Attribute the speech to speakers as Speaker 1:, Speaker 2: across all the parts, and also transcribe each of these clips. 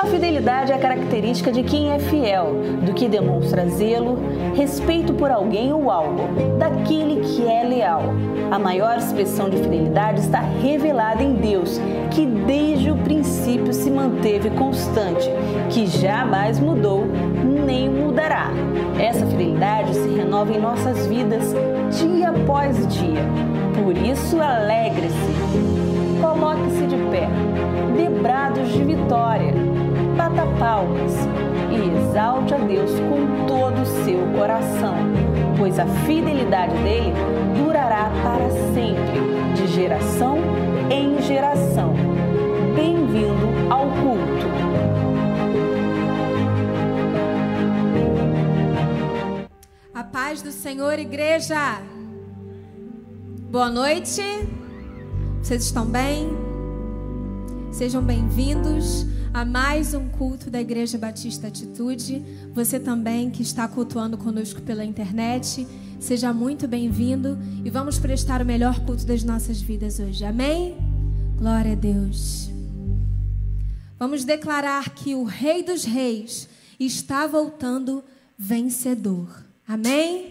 Speaker 1: A fidelidade é a característica de quem é fiel, do que demonstra zelo, respeito por alguém ou algo, daquele que é leal. A maior expressão de fidelidade está revelada em Deus, que desde o princípio se manteve constante, que jamais mudou nem mudará. Essa fidelidade se renova em nossas vidas dia após dia. Por isso, alegre-se. Coloque-se de pé, dê brados de vitória bata palmas e exalte a Deus com todo o seu coração, pois a fidelidade dele durará para sempre, de geração em geração. Bem-vindo ao culto.
Speaker 2: A paz do Senhor, igreja. Boa noite. Vocês estão bem? Sejam bem-vindos a mais um culto da Igreja Batista Atitude. Você também que está cultuando conosco pela internet, seja muito bem-vindo e vamos prestar o melhor culto das nossas vidas hoje. Amém? Glória a Deus. Vamos declarar que o Rei dos Reis está voltando vencedor. Amém?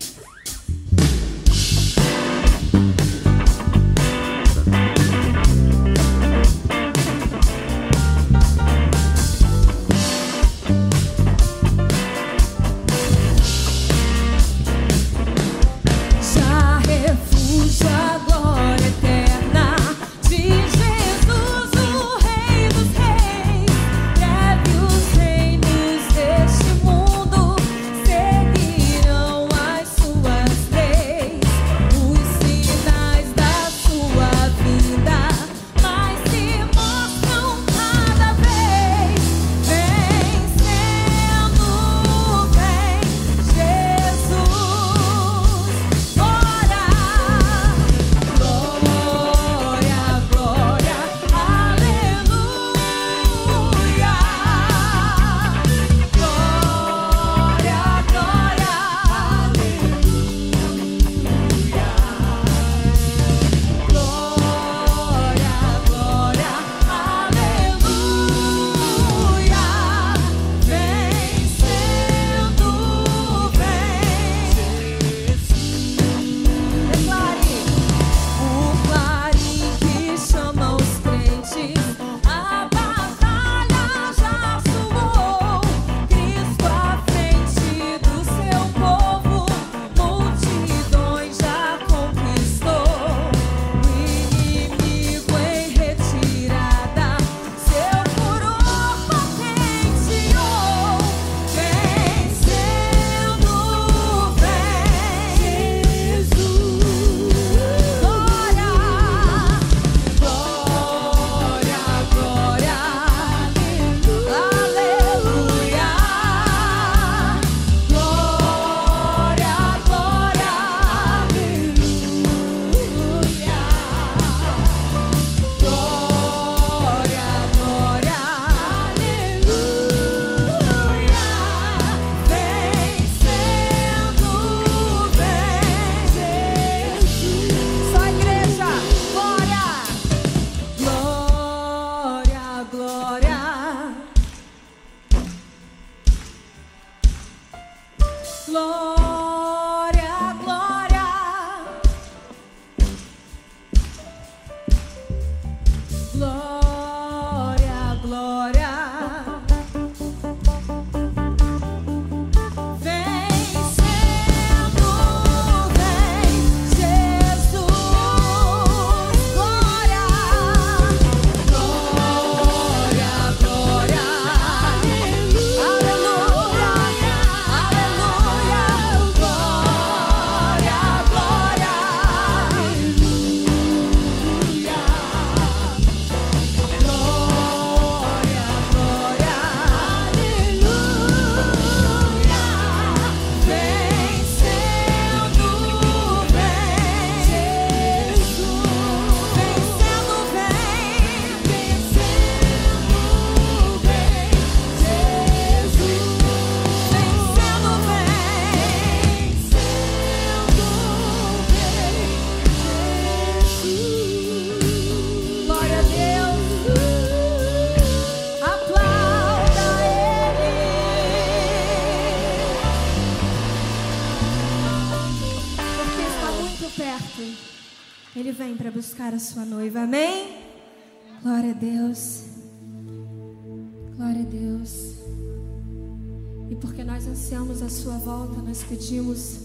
Speaker 2: Ansiamos a sua volta, nós pedimos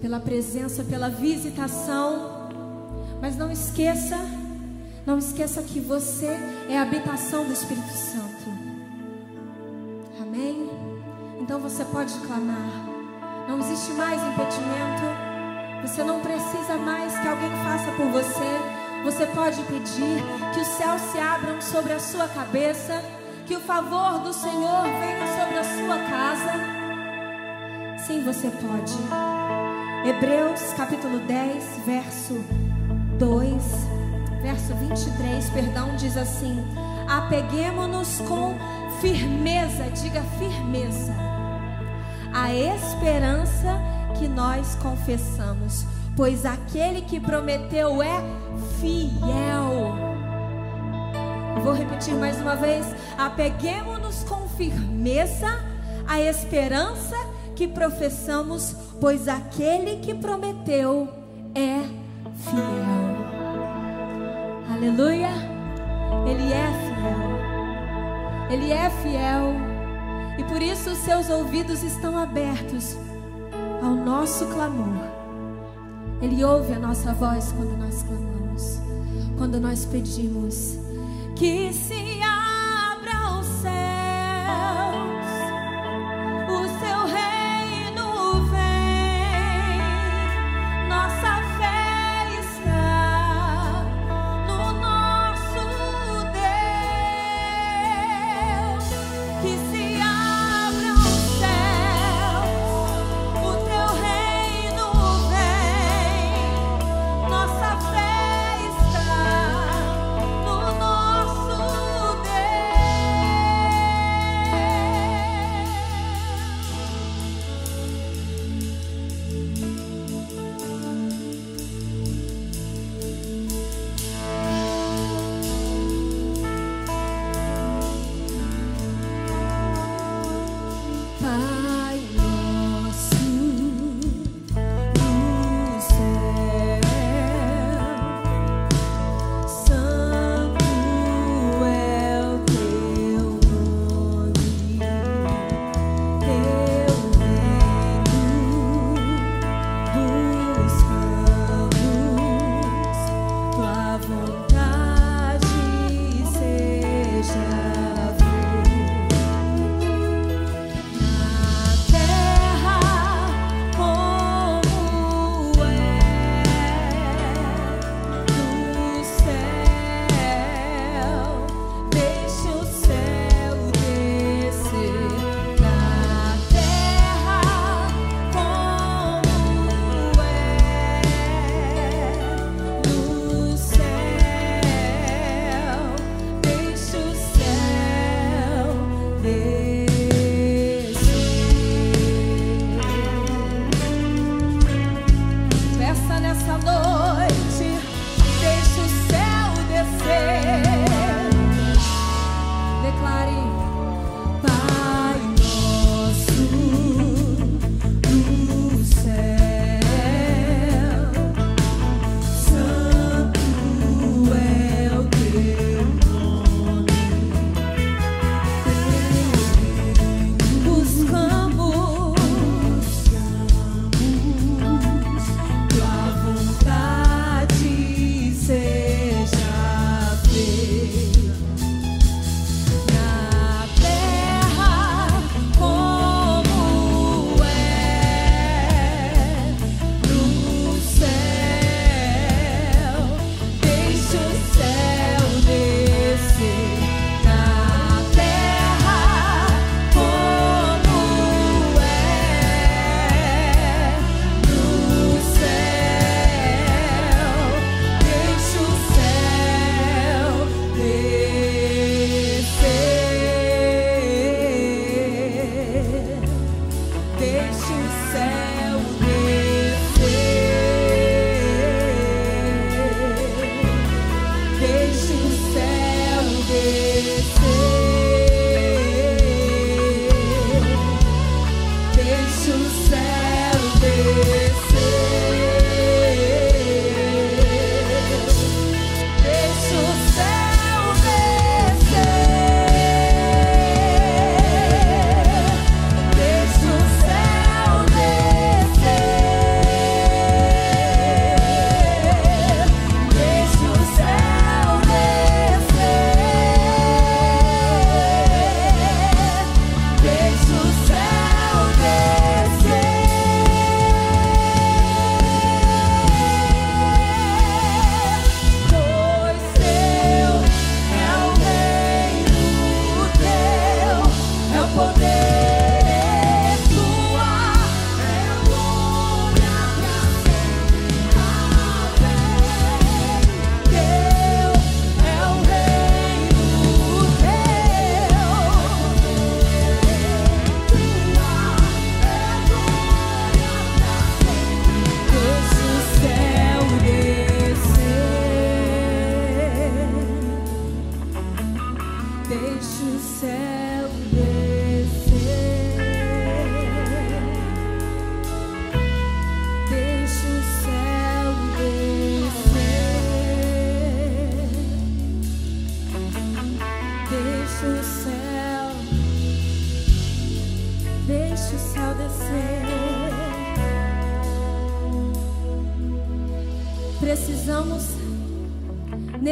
Speaker 2: pela presença, pela visitação. Mas não esqueça, não esqueça que você é a habitação do Espírito Santo. Amém? Então você pode clamar. Não existe mais impedimento. Você não precisa mais que alguém faça por você. Você pode pedir que os céus se abram sobre a sua cabeça, que o favor do Senhor venha sobre a sua casa. Sim, você pode. Hebreus capítulo 10, verso 2, verso 23, perdão, diz assim: Apeguemos-nos com firmeza, diga firmeza, a esperança que nós confessamos, pois aquele que prometeu é fiel. Vou repetir mais uma vez: apeguemos-nos com firmeza à esperança que professamos, pois aquele que prometeu é fiel. Aleluia! Ele é fiel. Ele é fiel. E por isso os seus ouvidos estão abertos ao nosso clamor. Ele ouve a nossa voz quando nós clamamos, quando nós pedimos que se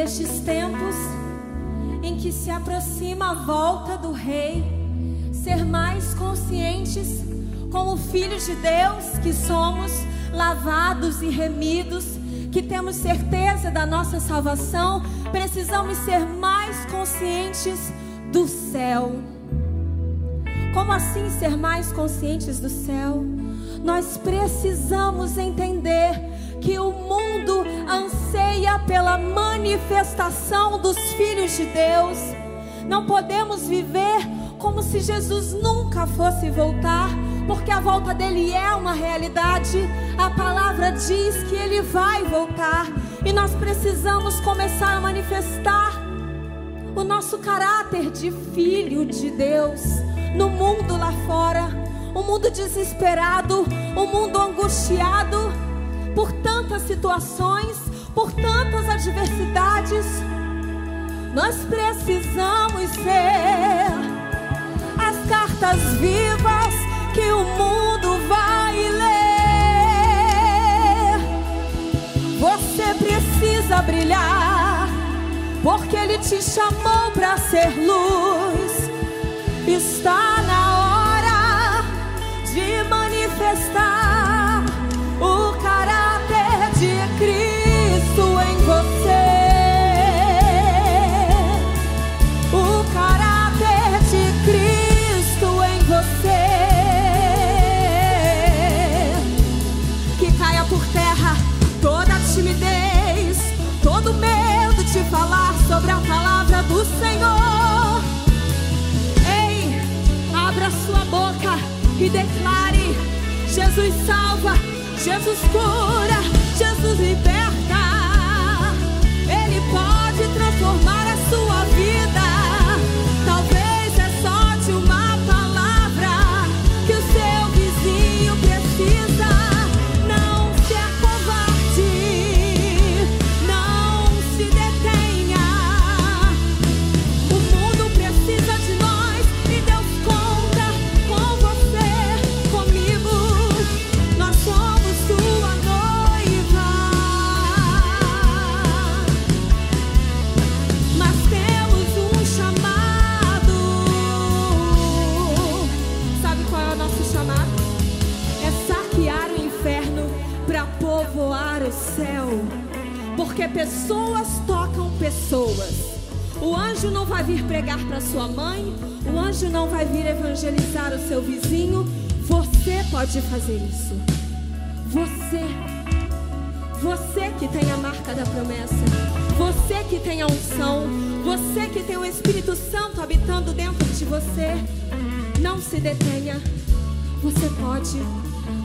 Speaker 2: nestes tempos em que se aproxima a volta do Rei, ser mais conscientes, como filhos de Deus que somos, lavados e remidos, que temos certeza da nossa salvação, precisamos ser mais conscientes do céu. Como assim ser mais conscientes do céu? Nós precisamos entender que o mundo anseia pela manifestação dos filhos de Deus. Não podemos viver como se Jesus nunca fosse voltar, porque a volta dele é uma realidade. A palavra diz que ele vai voltar e nós precisamos começar a manifestar o nosso caráter de filho de Deus no mundo lá fora, um mundo desesperado, um mundo angustiado por tantas situações, por tantas adversidades. Nós precisamos ser as cartas vivas que o mundo vai ler. Você precisa brilhar, porque Ele te chamou para ser luz. Está na hora de manifestar e declare: Jesus salva, Jesus cura,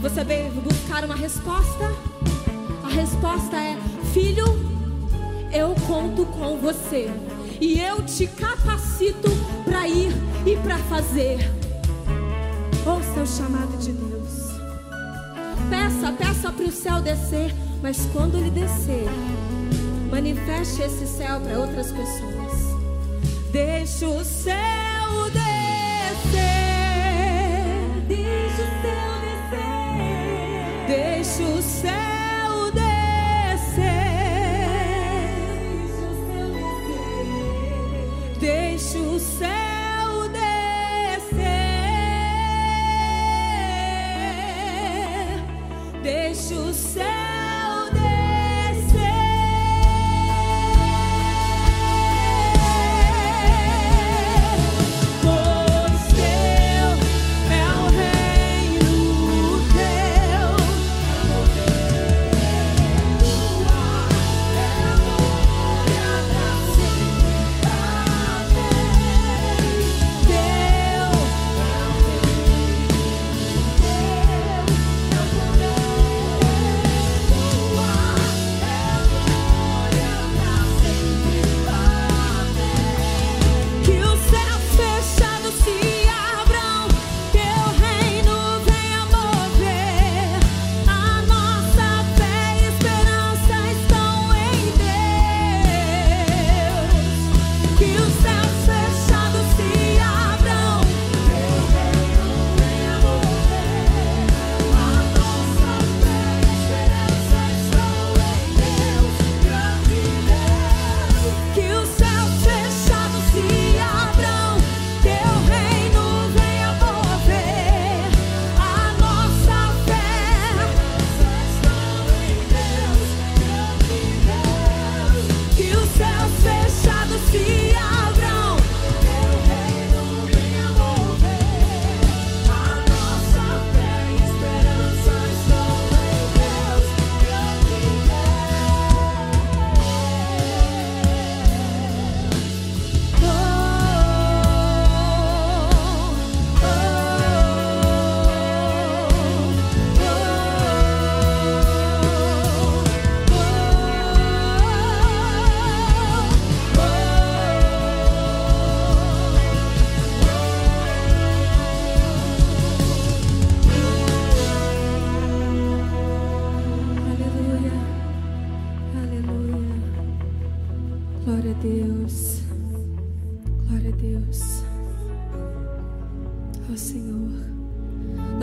Speaker 2: Você veio buscar uma resposta? A resposta é: Filho, eu conto com você. E eu te capacito para ir e para fazer. Ouça o chamado de Deus. Peça, peça para o céu descer. Mas quando ele descer, manifeste esse céu para outras pessoas. Deixa o céu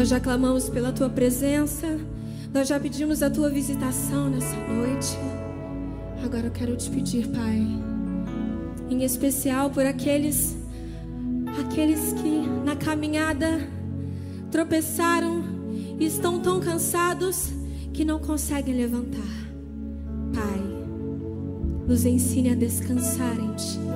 Speaker 2: já clamamos pela tua presença, nós já pedimos a tua visitação nessa noite. Agora eu quero te pedir, Pai, em especial por aqueles aqueles que na caminhada tropeçaram e estão tão cansados que não conseguem levantar. Pai, nos ensine a descansar em Ti.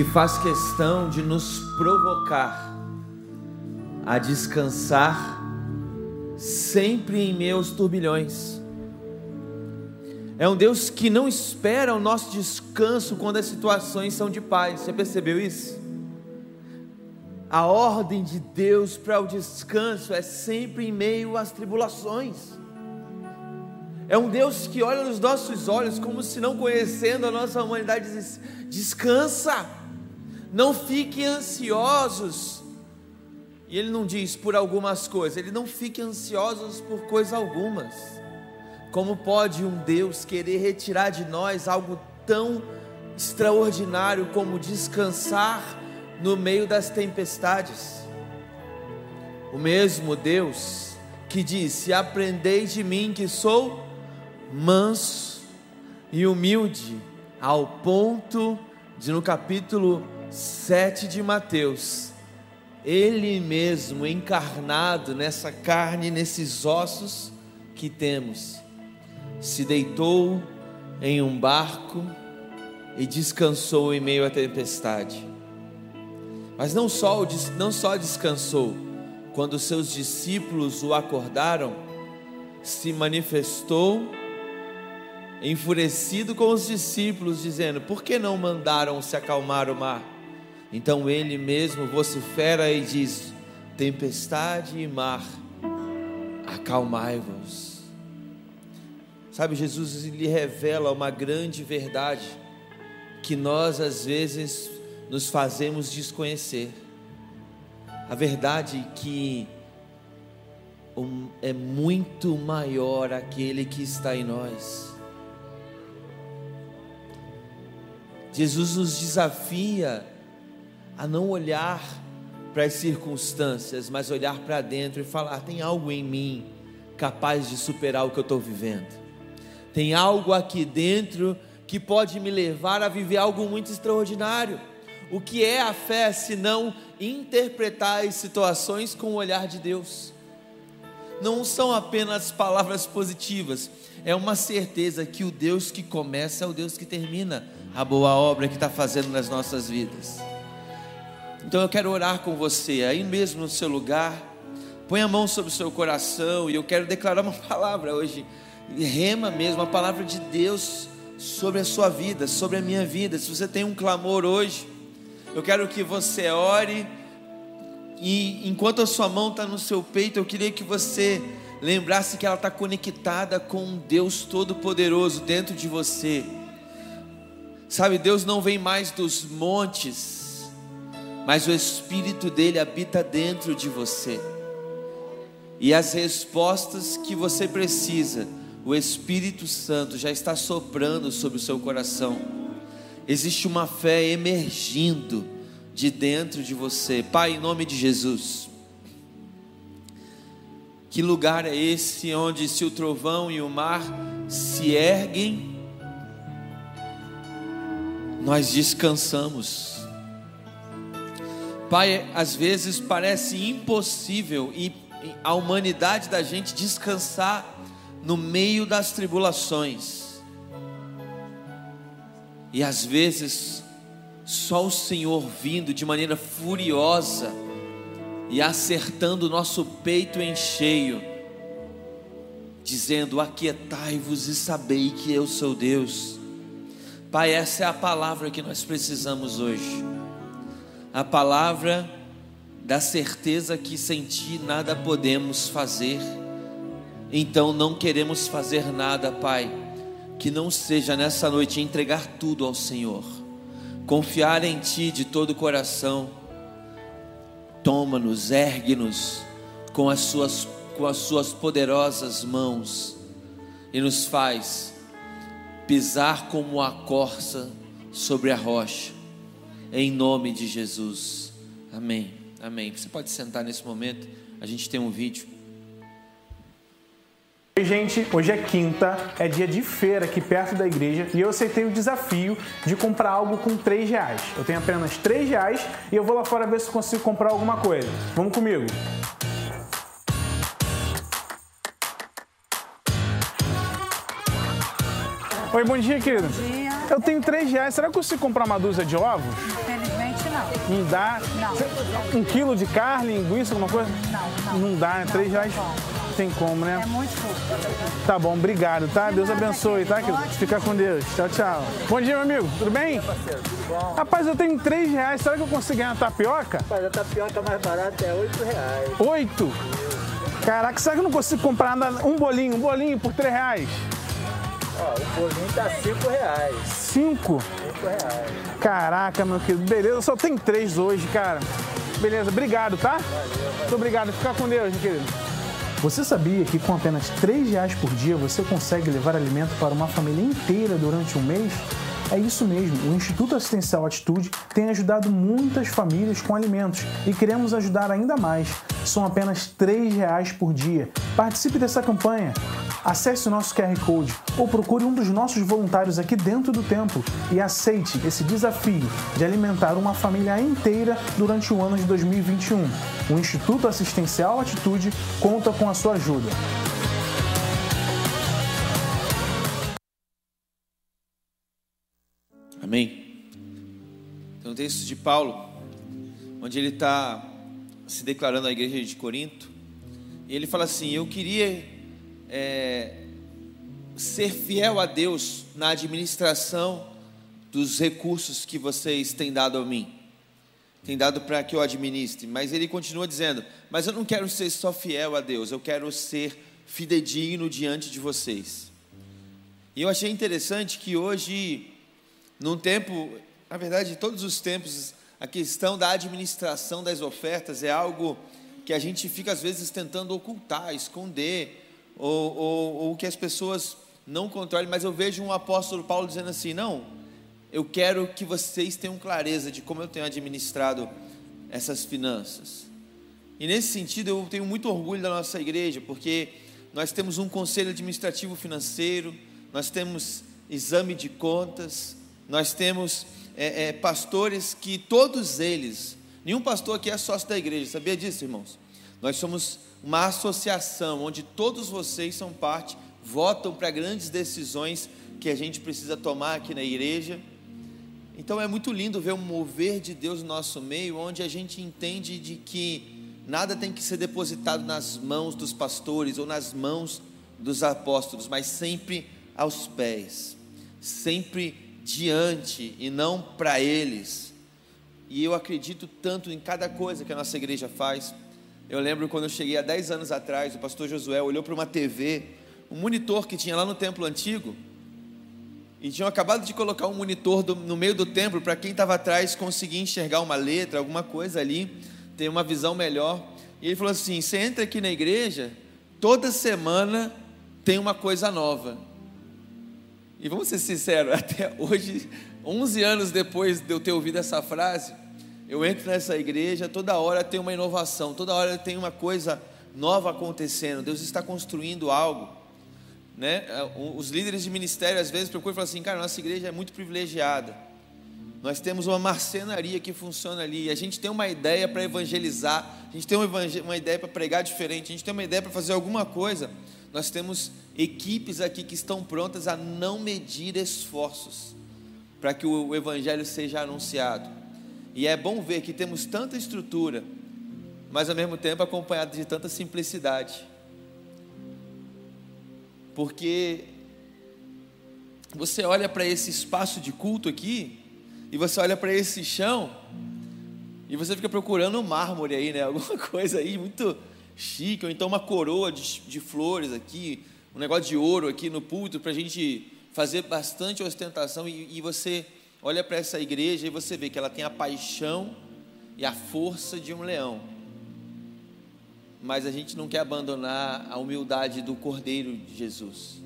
Speaker 3: Que faz questão de nos provocar a descansar sempre em meus turbilhões. É um Deus que não espera o nosso descanso quando as situações são de paz. Você percebeu isso? A ordem de Deus para o descanso é sempre em meio às tribulações. É um Deus que olha nos nossos olhos como se não conhecendo a nossa humanidade diz: descansa, não fiquem ansiosos. E ele não diz por algumas coisas, ele não fique ansiosos por coisa algumas. Como pode um Deus querer retirar de nós algo tão extraordinário como descansar no meio das tempestades? O mesmo Deus que disse: Aprendei de mim que sou manso e humilde, ao ponto de no capítulo 7 de Mateus Ele mesmo encarnado nessa carne, nesses ossos que temos, se deitou em um barco e descansou em meio à tempestade. Mas não só, não só descansou, quando seus discípulos o acordaram, se manifestou enfurecido com os discípulos, dizendo: Por que não mandaram se acalmar o mar? Então ele mesmo vocifera e diz: Tempestade e mar, acalmai-vos. Sabe, Jesus lhe revela uma grande verdade que nós às vezes nos fazemos desconhecer. A verdade que é muito maior aquele que está em nós. Jesus nos desafia a não olhar para as circunstâncias, mas olhar para dentro e falar: tem algo em mim capaz de superar o que eu estou vivendo. Tem algo aqui dentro que pode me levar a viver algo muito extraordinário. O que é a fé se não interpretar as situações com o olhar de Deus? Não são apenas palavras positivas, é uma certeza que o Deus que começa é o Deus que termina a boa obra que está fazendo nas nossas vidas. Então eu quero orar com você, aí mesmo no seu lugar, põe a mão sobre o seu coração e eu quero declarar uma palavra hoje rema mesmo a palavra de Deus sobre a sua vida, sobre a minha vida. Se você tem um clamor hoje, eu quero que você ore e enquanto a sua mão está no seu peito, eu queria que você lembrasse que ela está conectada com um Deus Todo-Poderoso dentro de você. Sabe, Deus não vem mais dos montes, mas o Espírito dele habita dentro de você. E as respostas que você precisa o Espírito Santo já está soprando sobre o seu coração. Existe uma fé emergindo de dentro de você. Pai, em nome de Jesus. Que lugar é esse onde se o trovão e o mar se erguem, nós descansamos. Pai, às vezes parece impossível e a humanidade da gente descansar no meio das tribulações. E às vezes, só o Senhor vindo de maneira furiosa e acertando o nosso peito em cheio, dizendo: Aquietai-vos e sabei que eu sou Deus. Pai, essa é a palavra que nós precisamos hoje. A palavra da certeza que sem ti nada podemos fazer então não queremos fazer nada, Pai, que não seja nessa noite entregar tudo ao Senhor, confiar em Ti de todo o coração. Toma-nos, ergue-nos com as suas com as suas poderosas mãos e nos faz pisar como a corça sobre a rocha. Em nome de Jesus. Amém. Amém. Você pode sentar nesse momento. A gente tem um vídeo.
Speaker 4: Oi, gente, hoje é quinta, é dia de feira aqui perto da igreja e eu aceitei o desafio de comprar algo com 3 reais. Eu tenho apenas 3 reais e eu vou lá fora ver se consigo comprar alguma coisa. Vamos comigo! Oi, bom dia, querido.
Speaker 5: Bom dia.
Speaker 4: Eu tenho 3 reais. Será que eu consigo comprar uma dúzia de ovos?
Speaker 5: Infelizmente, não.
Speaker 4: Não dá?
Speaker 5: Não.
Speaker 4: Um quilo de carne, linguiça, alguma coisa?
Speaker 5: Não, não.
Speaker 4: Não dá, né? 3 reais tem como, né?
Speaker 5: É muito pouco.
Speaker 4: Tá bom, obrigado, tá? Deus abençoe, tá? Fica com Deus. Tchau, tchau. Bom dia, meu amigo. Tudo bem? Rapaz, eu tenho 3 reais. Será que eu consigo ganhar tapioca?
Speaker 6: Rapaz, a tapioca mais barata é 8 reais.
Speaker 4: 8? Caraca, será que eu não consigo comprar nada, um bolinho, um bolinho por 3 reais?
Speaker 6: Ó, o bolinho tá 5 reais.
Speaker 4: 5?
Speaker 6: 5 reais.
Speaker 4: Caraca, meu querido. Beleza, só tem 3 hoje, cara. Beleza, obrigado, tá?
Speaker 6: Valeu,
Speaker 4: Muito obrigado. Fica com Deus, meu querido. Você sabia que com apenas R$ reais por dia você consegue levar alimento para uma família inteira durante um mês? É isso mesmo, o Instituto Assistencial Atitude tem ajudado muitas famílias com alimentos e queremos ajudar ainda mais. São apenas R$ reais por dia. Participe dessa campanha. Acesse o nosso QR Code ou procure um dos nossos voluntários aqui dentro do templo e aceite esse desafio de alimentar uma família inteira durante o ano de 2021. O Instituto Assistencial Atitude conta com a sua ajuda.
Speaker 3: Amém. Tem um texto de Paulo, onde ele está se declarando à igreja de Corinto, e ele fala assim: Eu queria é, ser fiel a Deus na administração dos recursos que vocês têm dado a mim, têm dado para que eu administre. Mas ele continua dizendo: Mas eu não quero ser só fiel a Deus, eu quero ser fidedigno diante de vocês. E eu achei interessante que hoje num tempo, na verdade, todos os tempos, a questão da administração das ofertas é algo que a gente fica às vezes tentando ocultar, esconder, ou, ou, ou que as pessoas não controlem, mas eu vejo um apóstolo Paulo dizendo assim: não, eu quero que vocês tenham clareza de como eu tenho administrado essas finanças. E nesse sentido, eu tenho muito orgulho da nossa igreja, porque nós temos um conselho administrativo financeiro, nós temos exame de contas, nós temos é, é, pastores que todos eles, nenhum pastor aqui é sócio da igreja, sabia disso, irmãos? Nós somos uma associação onde todos vocês são parte, votam para grandes decisões que a gente precisa tomar aqui na igreja. Então é muito lindo ver o mover de Deus no nosso meio, onde a gente entende de que nada tem que ser depositado nas mãos dos pastores ou nas mãos dos apóstolos, mas sempre aos pés, sempre diante e não para eles. E eu acredito tanto em cada coisa que a nossa igreja faz. Eu lembro quando eu cheguei há 10 anos atrás, o pastor Josué olhou para uma TV, um monitor que tinha lá no templo antigo, e tinham acabado de colocar um monitor do, no meio do templo para quem estava atrás conseguir enxergar uma letra, alguma coisa ali, ter uma visão melhor. E ele falou assim: você entra aqui na igreja, toda semana tem uma coisa nova. E vamos ser sinceros, até hoje, 11 anos depois de eu ter ouvido essa frase, eu entro nessa igreja, toda hora tem uma inovação, toda hora tem uma coisa nova acontecendo. Deus está construindo algo. Né? Os líderes de ministério às vezes procuram e falam assim: cara, nossa igreja é muito privilegiada. Nós temos uma marcenaria que funciona ali. A gente tem uma ideia para evangelizar, a gente tem uma ideia para pregar diferente, a gente tem uma ideia para fazer alguma coisa. Nós temos equipes aqui que estão prontas a não medir esforços para que o evangelho seja anunciado. E é bom ver que temos tanta estrutura, mas ao mesmo tempo acompanhado de tanta simplicidade. Porque você olha para esse espaço de culto aqui, e você olha para esse chão, e você fica procurando mármore aí, né? Alguma coisa aí muito chique, ou então uma coroa de, de flores aqui, um negócio de ouro aqui no púlpito para a gente fazer bastante ostentação. E, e você olha para essa igreja e você vê que ela tem a paixão e a força de um leão. Mas a gente não quer abandonar a humildade do Cordeiro de Jesus.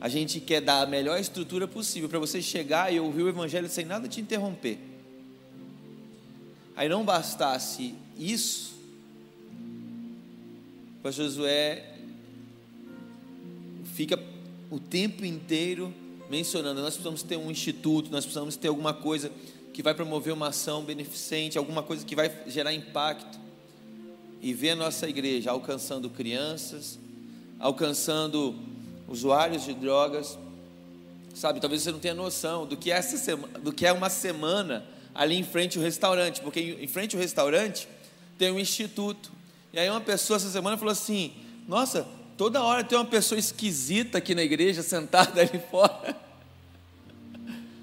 Speaker 3: A gente quer dar a melhor estrutura possível para você chegar e ouvir o Evangelho sem nada te interromper. Aí não bastasse isso, pastor Josué fica o tempo inteiro mencionando: nós precisamos ter um instituto, nós precisamos ter alguma coisa que vai promover uma ação beneficente, alguma coisa que vai gerar impacto. E ver a nossa igreja alcançando crianças, alcançando usuários de drogas. Sabe, talvez você não tenha noção do que é, essa semana, do que é uma semana ali em frente ao restaurante, porque em frente ao restaurante tem um instituto. E aí uma pessoa essa semana falou assim: Nossa, Toda hora tem uma pessoa esquisita aqui na igreja, sentada ali fora.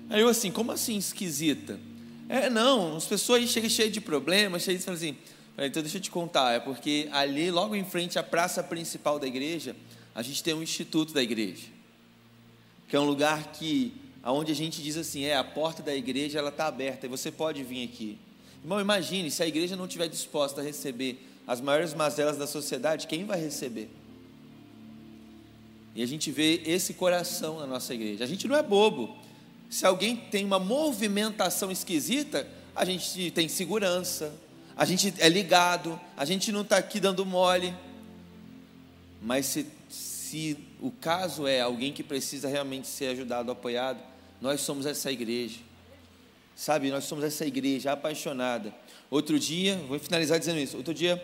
Speaker 3: Aí eu assim, como assim esquisita? É, não, as pessoas aí chegam cheias de problemas, cheias de assim. Então deixa eu te contar, é porque ali, logo em frente à praça principal da igreja, a gente tem um instituto da igreja. Que é um lugar que, aonde a gente diz assim, é, a porta da igreja ela está aberta e você pode vir aqui. Irmão, imagine, se a igreja não estiver disposta a receber as maiores mazelas da sociedade, quem vai receber? E a gente vê esse coração na nossa igreja. A gente não é bobo. Se alguém tem uma movimentação esquisita, a gente tem segurança, a gente é ligado, a gente não está aqui dando mole. Mas se, se o caso é alguém que precisa realmente ser ajudado, apoiado, nós somos essa igreja. Sabe, nós somos essa igreja apaixonada. Outro dia, vou finalizar dizendo isso. Outro dia,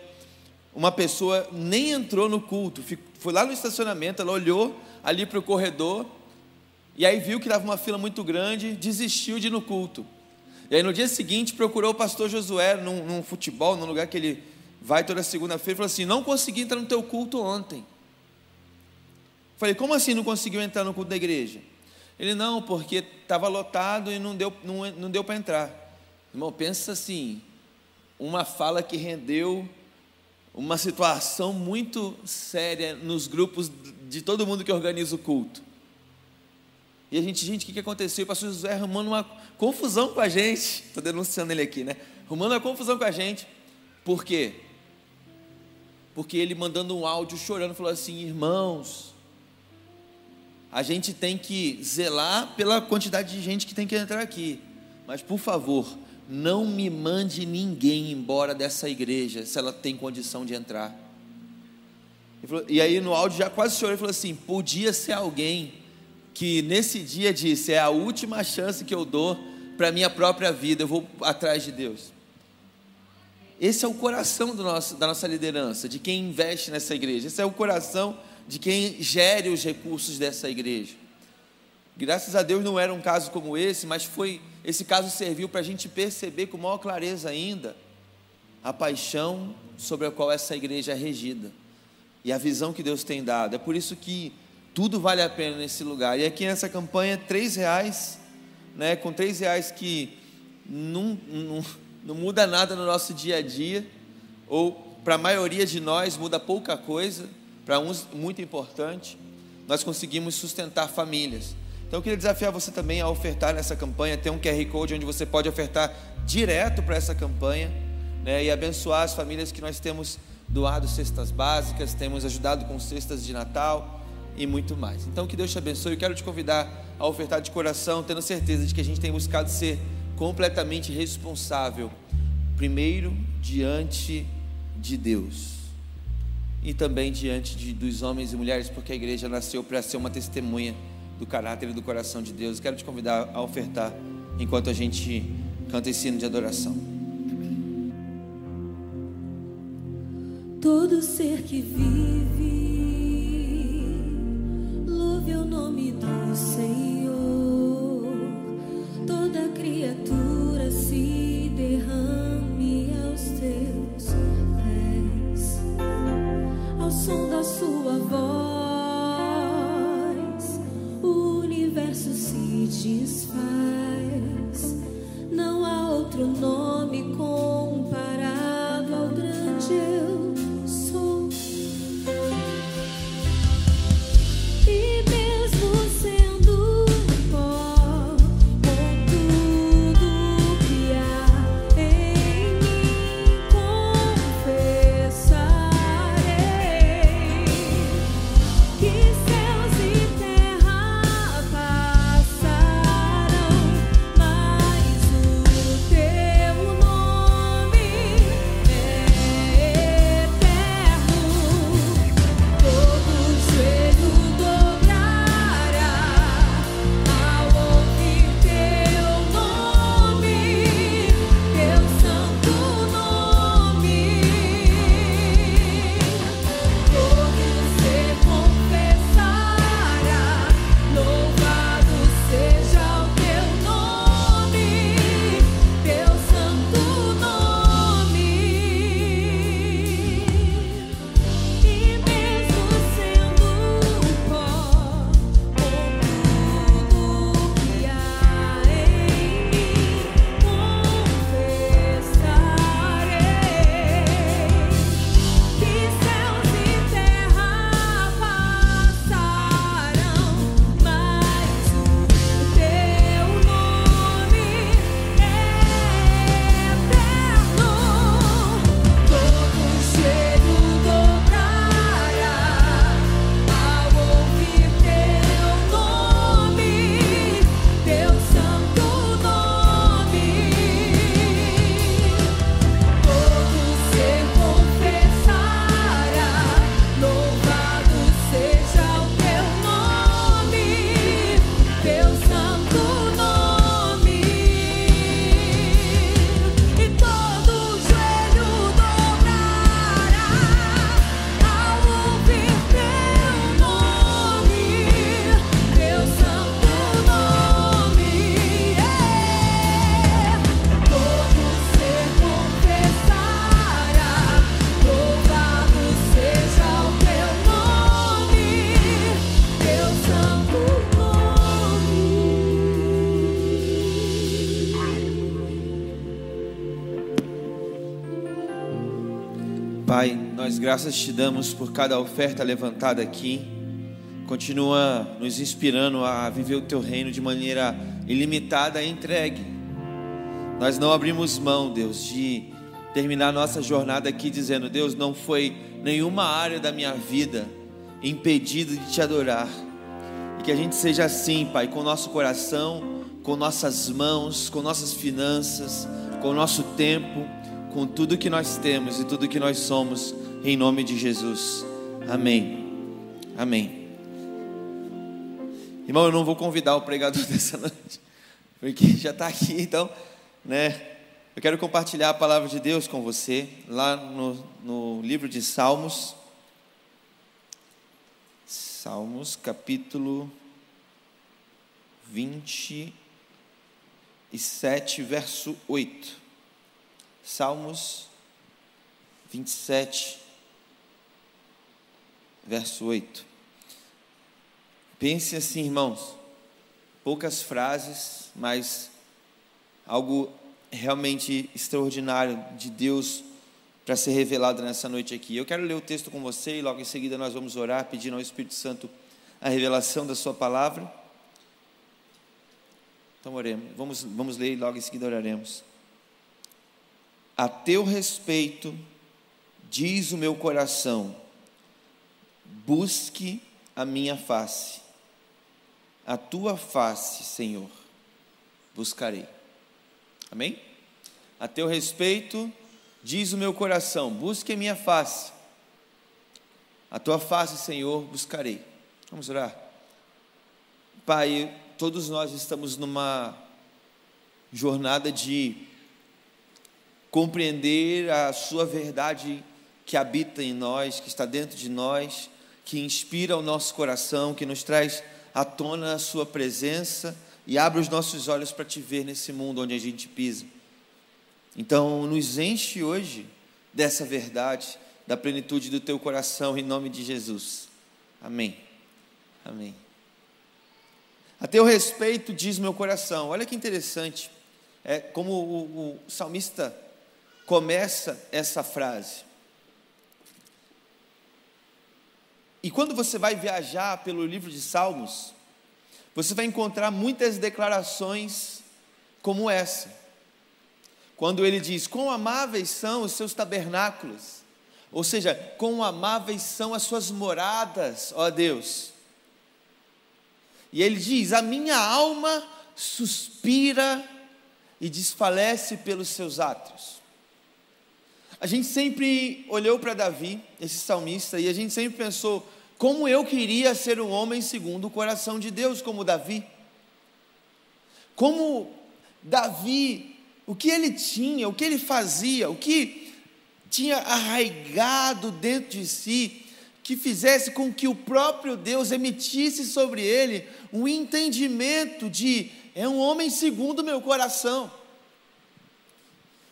Speaker 3: uma pessoa nem entrou no culto, foi lá no estacionamento, ela olhou ali para o corredor, e aí viu que estava uma fila muito grande, desistiu de ir no culto. E aí no dia seguinte procurou o pastor Josué num, num futebol, num lugar que ele vai toda segunda-feira, e falou assim: Não consegui entrar no teu culto ontem. Falei, como assim não conseguiu entrar no culto da igreja? Ele, não, porque estava lotado e não deu, não, não deu para entrar. Irmão, pensa assim, uma fala que rendeu uma situação muito séria nos grupos de todo mundo que organiza o culto. E a gente, gente, o que, aconteceu? O pastor José arrumando uma confusão com a gente. Estou denunciando ele aqui, né? Arrumando uma confusão com a gente. Por quê? Porque ele mandando um áudio chorando, falou assim: irmãos, a gente tem que zelar pela quantidade de gente que tem que entrar aqui. Mas, por favor, não me mande ninguém embora dessa igreja se ela tem condição de entrar. E aí no áudio já quase chorou e falou assim: podia ser alguém que nesse dia disse: é a última chance que eu dou para minha própria vida, eu vou atrás de Deus. Esse é o coração nosso, da nossa liderança, de quem investe nessa igreja. Esse é o coração de quem gere os recursos dessa igreja. Graças a Deus não era um caso como esse, mas foi esse caso serviu para a gente perceber com maior clareza ainda a paixão sobre a qual essa igreja é regida e a visão que Deus tem dado. É por isso que tudo vale a pena nesse lugar. E aqui nessa campanha, três reais, né, com três reais que não, não, não muda nada no nosso dia a dia, ou para a maioria de nós muda pouca coisa, para uns muito importante, nós conseguimos sustentar famílias. Então eu queria desafiar você também a ofertar nessa campanha. Tem um QR Code onde você pode ofertar direto para essa campanha né, e abençoar as famílias que nós temos doado cestas básicas, temos ajudado com cestas de Natal e muito mais. Então que Deus te abençoe. Eu quero te convidar a ofertar de coração, tendo certeza de que a gente tem buscado ser completamente responsável, primeiro diante de Deus e também diante de, dos homens e mulheres, porque a igreja nasceu para ser uma testemunha do caráter e do coração de Deus. Quero te convidar a ofertar enquanto a gente canta esse hino de adoração.
Speaker 2: Todo ser que vive, louve o nome do Senhor. Toda criatura se derrame aos teus pés, ao som da sua voz. Desfaz. Não há outro nome comparado ao grande eu.
Speaker 3: Graças te damos por cada oferta levantada aqui. Continua nos inspirando a viver o teu reino de maneira ilimitada e entregue. Nós não abrimos mão, Deus, de terminar nossa jornada aqui dizendo: Deus, não foi nenhuma área da minha vida impedida de te adorar. E que a gente seja assim, Pai, com nosso coração, com nossas mãos, com nossas finanças, com nosso tempo com tudo que nós temos e tudo que nós somos, em nome de Jesus. Amém. Amém. Irmão, eu não vou convidar o pregador dessa noite, porque já está aqui, então, né? Eu quero compartilhar a palavra de Deus com você, lá no, no livro de Salmos. Salmos, capítulo 27, verso 8. Salmos 27, verso 8. Pense assim, irmãos, poucas frases, mas algo realmente extraordinário de Deus para ser revelado nessa noite aqui. Eu quero ler o texto com você e logo em seguida nós vamos orar pedindo ao Espírito Santo a revelação da sua palavra. Então oremos. Vamos, vamos ler e logo em seguida oraremos. A teu respeito, diz o meu coração, busque a minha face. A tua face, Senhor, buscarei. Amém? A teu respeito, diz o meu coração, busque a minha face. A tua face, Senhor, buscarei. Vamos orar. Pai, todos nós estamos numa jornada de compreender a Sua verdade que habita em nós, que está dentro de nós, que inspira o nosso coração, que nos traz à tona a Sua presença e abre os nossos olhos para te ver nesse mundo onde a gente pisa. Então, nos enche hoje dessa verdade, da plenitude do teu coração, em nome de Jesus. Amém. Amém. A teu respeito, diz meu coração. Olha que interessante. É como o, o salmista começa essa frase. E quando você vai viajar pelo livro de Salmos, você vai encontrar muitas declarações como essa. Quando ele diz: Quão amáveis são os seus tabernáculos, ou seja, quão amáveis são as suas moradas, ó Deus. E ele diz: A minha alma suspira e desfalece pelos seus atos. A gente sempre olhou para Davi, esse salmista, e a gente sempre pensou: como eu queria ser um homem segundo o coração de Deus, como Davi. Como Davi, o que ele tinha, o que ele fazia, o que tinha arraigado dentro de si, que fizesse com que o próprio Deus emitisse sobre ele um entendimento de é um homem segundo o meu coração.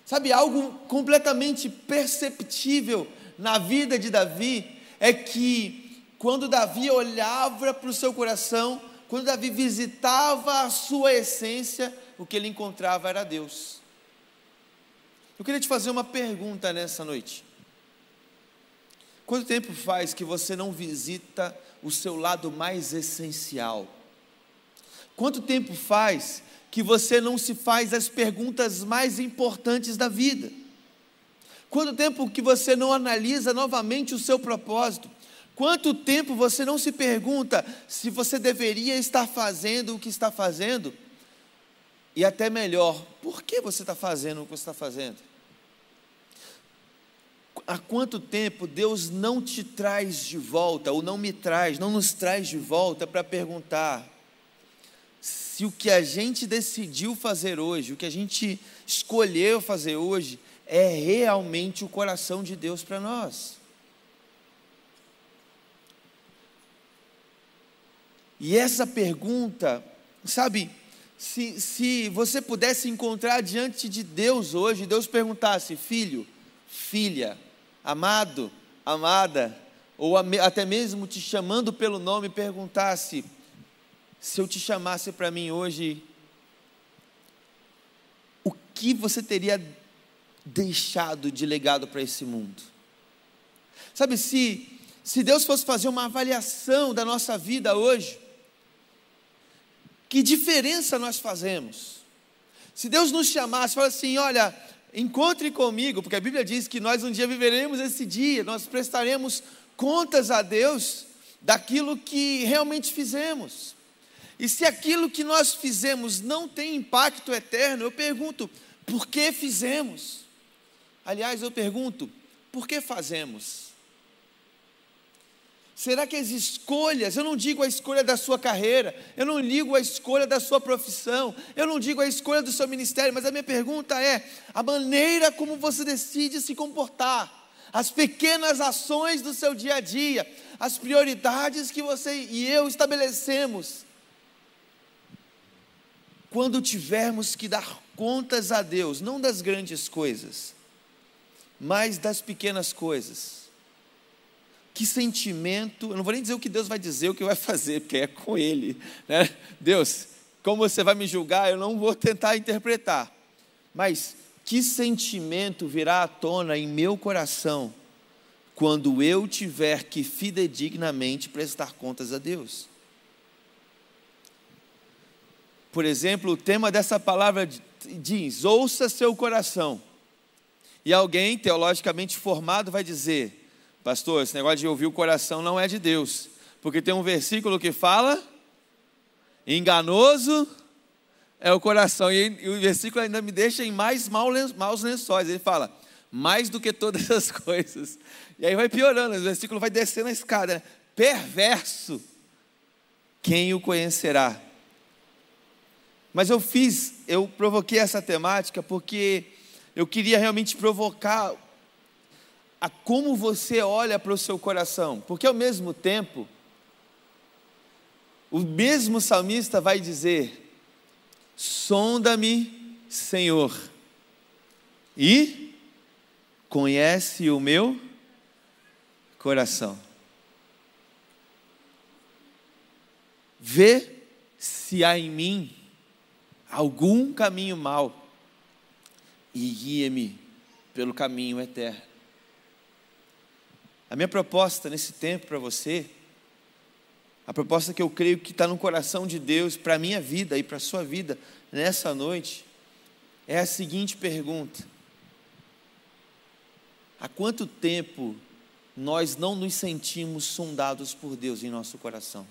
Speaker 3: Sabe, algo completamente perceptível na vida de Davi é que quando Davi olhava para o seu coração, quando Davi visitava a sua essência, o que ele encontrava era Deus. Eu queria te fazer uma pergunta nessa noite. Quanto tempo faz que você não visita o seu lado mais essencial? Quanto tempo faz que você não se faz as perguntas mais importantes da vida? Quanto tempo que você não analisa novamente o seu propósito? Quanto tempo você não se pergunta se você deveria estar fazendo o que está fazendo? E até melhor, por que você está fazendo o que está fazendo? Há quanto tempo Deus não te traz de volta, ou não me traz, não nos traz de volta para perguntar: se o que a gente decidiu fazer hoje, o que a gente escolheu fazer hoje, é realmente o coração de Deus para nós. E essa pergunta, sabe, se, se você pudesse encontrar diante de Deus hoje, Deus perguntasse, filho, filha, amado, amada, ou até mesmo te chamando pelo nome, perguntasse: se eu te chamasse para mim hoje, o que você teria deixado de legado para esse mundo? Sabe, se, se Deus fosse fazer uma avaliação da nossa vida hoje, que diferença nós fazemos? Se Deus nos chamasse, fala assim: olha, encontre comigo, porque a Bíblia diz que nós um dia viveremos esse dia, nós prestaremos contas a Deus daquilo que realmente fizemos. E se aquilo que nós fizemos não tem impacto eterno, eu pergunto, por que fizemos? Aliás, eu pergunto, por que fazemos? Será que as escolhas, eu não digo a escolha da sua carreira, eu não digo a escolha da sua profissão, eu não digo a escolha do seu ministério, mas a minha pergunta é: a maneira como você decide se comportar, as pequenas ações do seu dia a dia, as prioridades que você e eu estabelecemos, quando tivermos que dar contas a Deus, não das grandes coisas, mas das pequenas coisas que sentimento, eu não vou nem dizer o que Deus vai dizer, o que vai fazer, porque é com Ele. Né? Deus, como você vai me julgar, eu não vou tentar interpretar. Mas que sentimento virá à tona em meu coração quando eu tiver que fidedignamente prestar contas a Deus? Por exemplo, o tema dessa palavra diz: ouça seu coração. E alguém teologicamente formado vai dizer: Pastor, esse negócio de ouvir o coração não é de Deus, porque tem um versículo que fala: enganoso é o coração, e, o versículo ainda me deixa em mais maus lençóis. Ele fala: mais do que todas as coisas. E aí vai piorando, o versículo vai descendo a escada. Perverso, quem o conhecerá? Mas eu fiz, eu provoquei essa temática porque eu queria realmente provocar a como você olha para o seu coração, porque ao mesmo tempo, o mesmo salmista vai dizer: sonda-me, Senhor, e conhece o meu coração. Vê se há em mim algum caminho mau e guia-me pelo caminho eterno. A minha proposta nesse tempo para você, a proposta que eu creio que está no coração de Deus para a minha vida e para a sua vida nessa noite, é a seguinte pergunta: Há quanto tempo nós não nos sentimos sondados por Deus em nosso coração?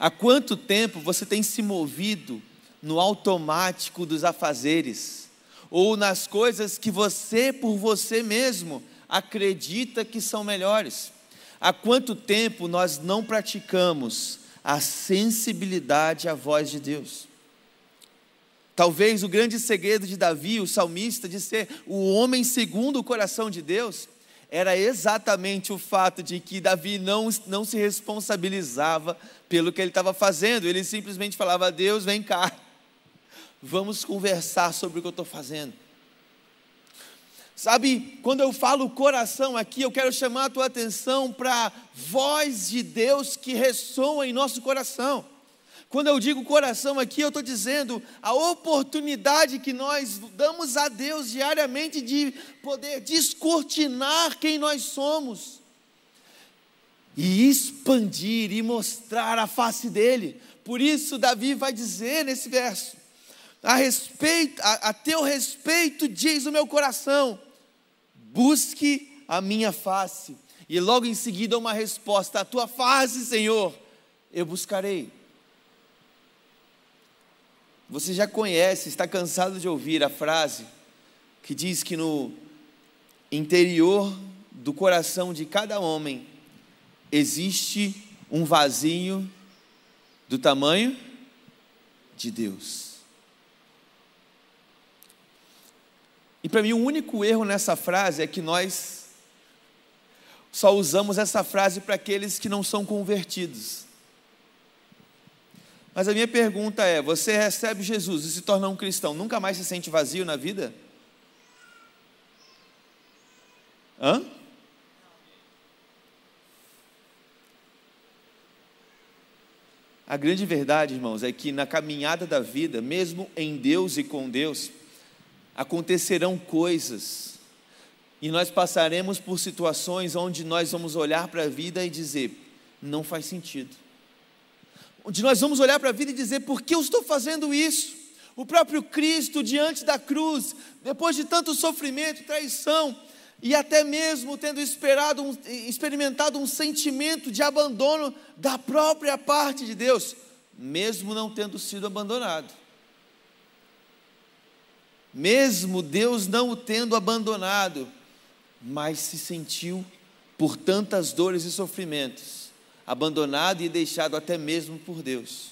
Speaker 3: Há quanto tempo você tem se movido no automático dos afazeres, ou nas coisas que você por você mesmo acredita que são melhores. Há quanto tempo nós não praticamos a sensibilidade à voz de Deus? Talvez o grande segredo de Davi, o salmista, de ser o homem segundo o coração de Deus, era exatamente o fato de que Davi não, não se responsabilizava pelo que ele estava fazendo, ele simplesmente falava: Deus, vem cá, vamos conversar sobre o que eu estou fazendo. Sabe, quando eu falo coração aqui, eu quero chamar a tua atenção para a voz de Deus que ressoa em nosso coração. Quando eu digo coração aqui, eu estou dizendo a oportunidade que nós damos a Deus diariamente de poder descortinar quem nós somos e expandir e mostrar a face dele. Por isso, Davi vai dizer nesse verso: a, respeito, a, a teu respeito diz o meu coração busque a minha face. E logo em seguida uma resposta: a tua face, Senhor, eu buscarei. Você já conhece, está cansado de ouvir a frase que diz que no interior do coração de cada homem existe um vazio do tamanho de Deus. E para mim, o único erro nessa frase é que nós só usamos essa frase para aqueles que não são convertidos. Mas a minha pergunta é: você recebe Jesus e se torna um cristão, nunca mais se sente vazio na vida? Hã? A grande verdade, irmãos, é que na caminhada da vida, mesmo em Deus e com Deus, acontecerão coisas E nós passaremos por situações onde nós vamos olhar para a vida e dizer: não faz sentido. Onde nós vamos olhar para a vida e dizer: por que eu estou fazendo isso? O próprio Cristo diante da cruz, depois de tanto sofrimento, traição, e até mesmo tendo um, experimentado um sentimento de abandono da própria parte de Deus, mesmo não tendo sido abandonado. Mesmo Deus não o tendo abandonado, mas se sentiu por tantas dores e sofrimentos, abandonado e deixado até mesmo por Deus.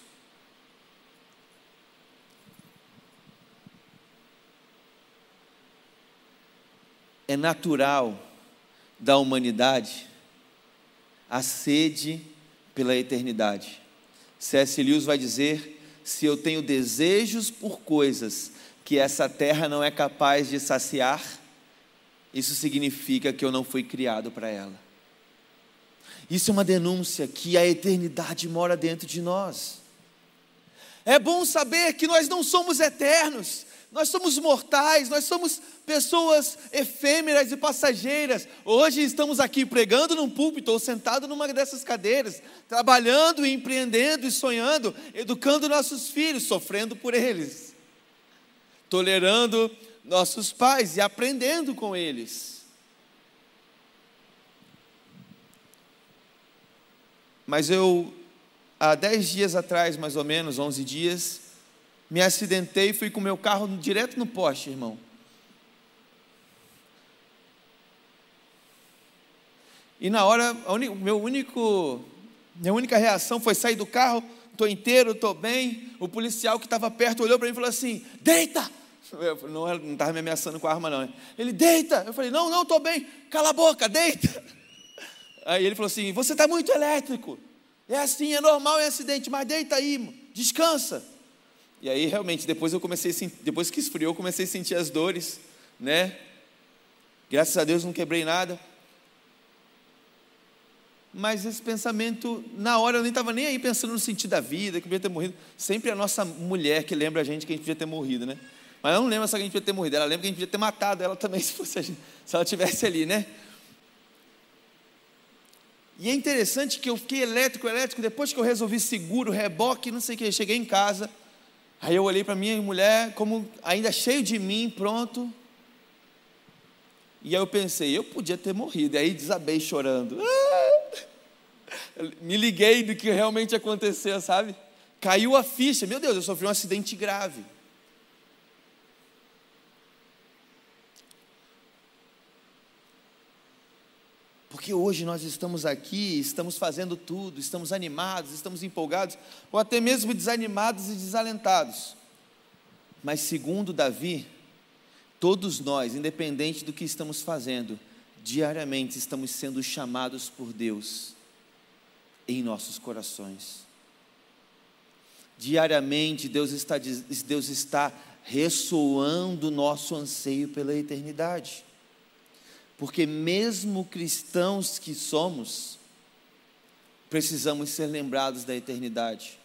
Speaker 3: É natural da humanidade a sede pela eternidade. C.S. Lewis vai dizer: se eu tenho desejos por coisas que essa terra não é capaz de saciar, isso significa que eu não fui criado para ela. Isso é uma denúncia que a eternidade mora dentro de nós. É bom saber que nós não somos eternos, nós somos mortais, nós somos pessoas efêmeras e passageiras. Hoje estamos aqui pregando num púlpito ou sentado numa dessas cadeiras, trabalhando, empreendendo e sonhando, educando nossos filhos, sofrendo por eles, tolerando nossos pais e aprendendo com eles. Mas eu, há dez dias atrás, mais ou menos, onze dias, me acidentei e fui com meu carro direto no poste, irmão. E na hora, o meu único, minha única reação foi sair do carro, estou inteiro, estou bem. O policial que estava perto olhou para mim e falou assim: deita! Eu não estava me ameaçando com a arma, não. Né? Ele, deita! Eu falei, não, não, estou bem, cala a boca, deita! Aí ele falou assim: você está muito elétrico. É assim, é normal, é acidente, mas deita aí, descansa. E aí realmente, depois eu comecei sentir, depois que esfriou, eu comecei a sentir as dores, né? Graças a Deus não quebrei nada. Mas esse pensamento, na hora eu nem estava nem aí pensando no sentido da vida, que podia ter morrido. Sempre a nossa mulher que lembra a gente que a gente podia ter morrido, né? Mas eu não lembro só que a gente podia ter morrido, ela lembra que a gente podia ter matado ela também, se, fosse se ela tivesse ali, né? E é interessante que eu fiquei elétrico, elétrico, depois que eu resolvi seguro, reboque, não sei o que, cheguei em casa, aí eu olhei para minha mulher, como ainda cheio de mim, pronto. E aí eu pensei, eu podia ter morrido, e aí desabei chorando. Me liguei do que realmente aconteceu, sabe? Caiu a ficha, meu Deus, eu sofri um acidente grave. Porque hoje nós estamos aqui, estamos fazendo tudo, estamos animados, estamos empolgados, ou até mesmo desanimados e desalentados. Mas, segundo Davi, todos nós, independente do que estamos fazendo, diariamente estamos sendo chamados por Deus em nossos corações. Diariamente Deus está, Deus está ressoando o nosso anseio pela eternidade porque mesmo cristãos que somos, precisamos ser lembrados da eternidade.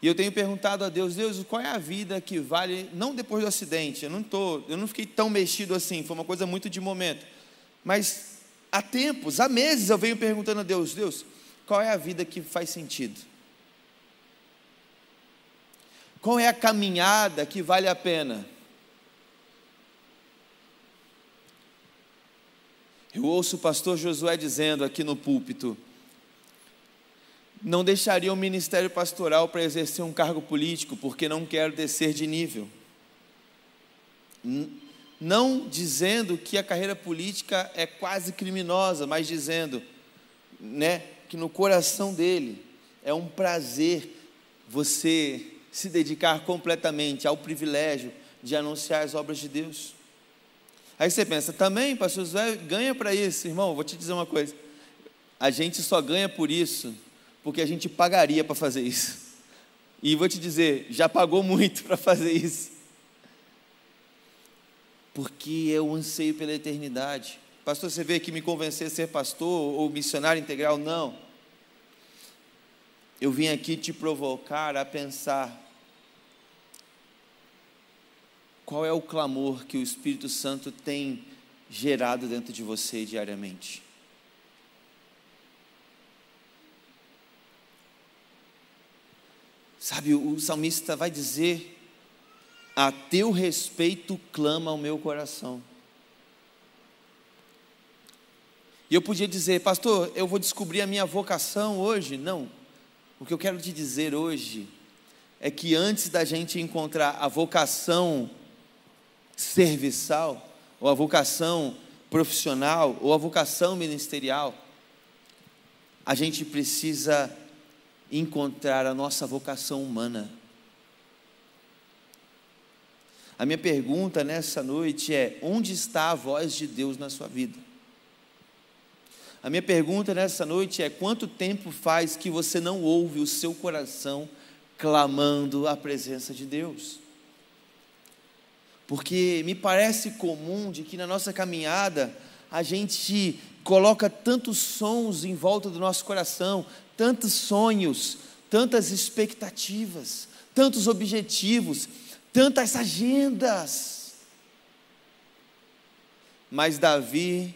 Speaker 3: E eu tenho perguntado a Deus, Deus, qual é a vida que vale, não depois do acidente, eu não tô, eu não fiquei tão mexido assim, foi uma coisa muito de momento. Mas há tempos, há meses eu venho perguntando a Deus, Deus, qual é a vida que faz sentido? Qual é a caminhada que vale a pena? Eu ouço o pastor Josué dizendo aqui no púlpito: não deixaria o ministério pastoral para exercer um cargo político, porque não quero descer de nível. Não dizendo que a carreira política é quase criminosa, mas dizendo né, que no coração dele é um prazer você se dedicar completamente ao privilégio de anunciar as obras de Deus. Aí você pensa, também, pastor José ganha para isso. Irmão, vou te dizer uma coisa. A gente só ganha por isso porque a gente pagaria para fazer isso. E vou te dizer, já pagou muito para fazer isso. Porque eu anseio pela eternidade. Pastor, você veio aqui me convencer a ser pastor ou missionário integral? Não. Eu vim aqui te provocar a pensar Qual é o clamor que o Espírito Santo tem gerado dentro de você diariamente? Sabe, o salmista vai dizer: A teu respeito clama o meu coração. E eu podia dizer, pastor, eu vou descobrir a minha vocação hoje. Não. O que eu quero te dizer hoje é que antes da gente encontrar a vocação serviçal, ou a vocação profissional, ou a vocação ministerial, a gente precisa encontrar a nossa vocação humana. A minha pergunta nessa noite é: onde está a voz de Deus na sua vida? A minha pergunta nessa noite é: quanto tempo faz que você não ouve o seu coração clamando a presença de Deus? Porque me parece comum de que na nossa caminhada a gente coloca tantos sons em volta do nosso coração, tantos sonhos, tantas expectativas, tantos objetivos, tantas agendas. Mas Davi,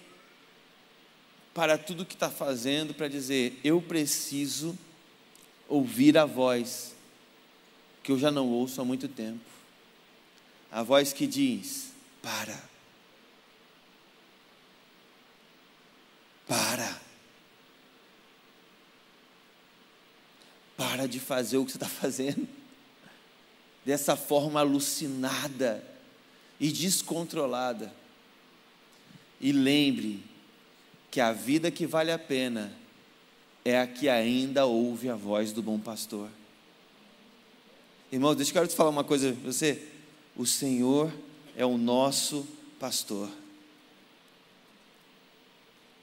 Speaker 3: para tudo que está fazendo, para dizer: eu preciso ouvir a voz que eu já não ouço há muito tempo. A voz que diz: para. Para. Para de fazer o que você está fazendo. Dessa forma alucinada e descontrolada. E lembre que a vida que vale a pena é a que ainda ouve a voz do bom pastor. Irmão, deixa eu te falar uma coisa você. O Senhor é o nosso pastor.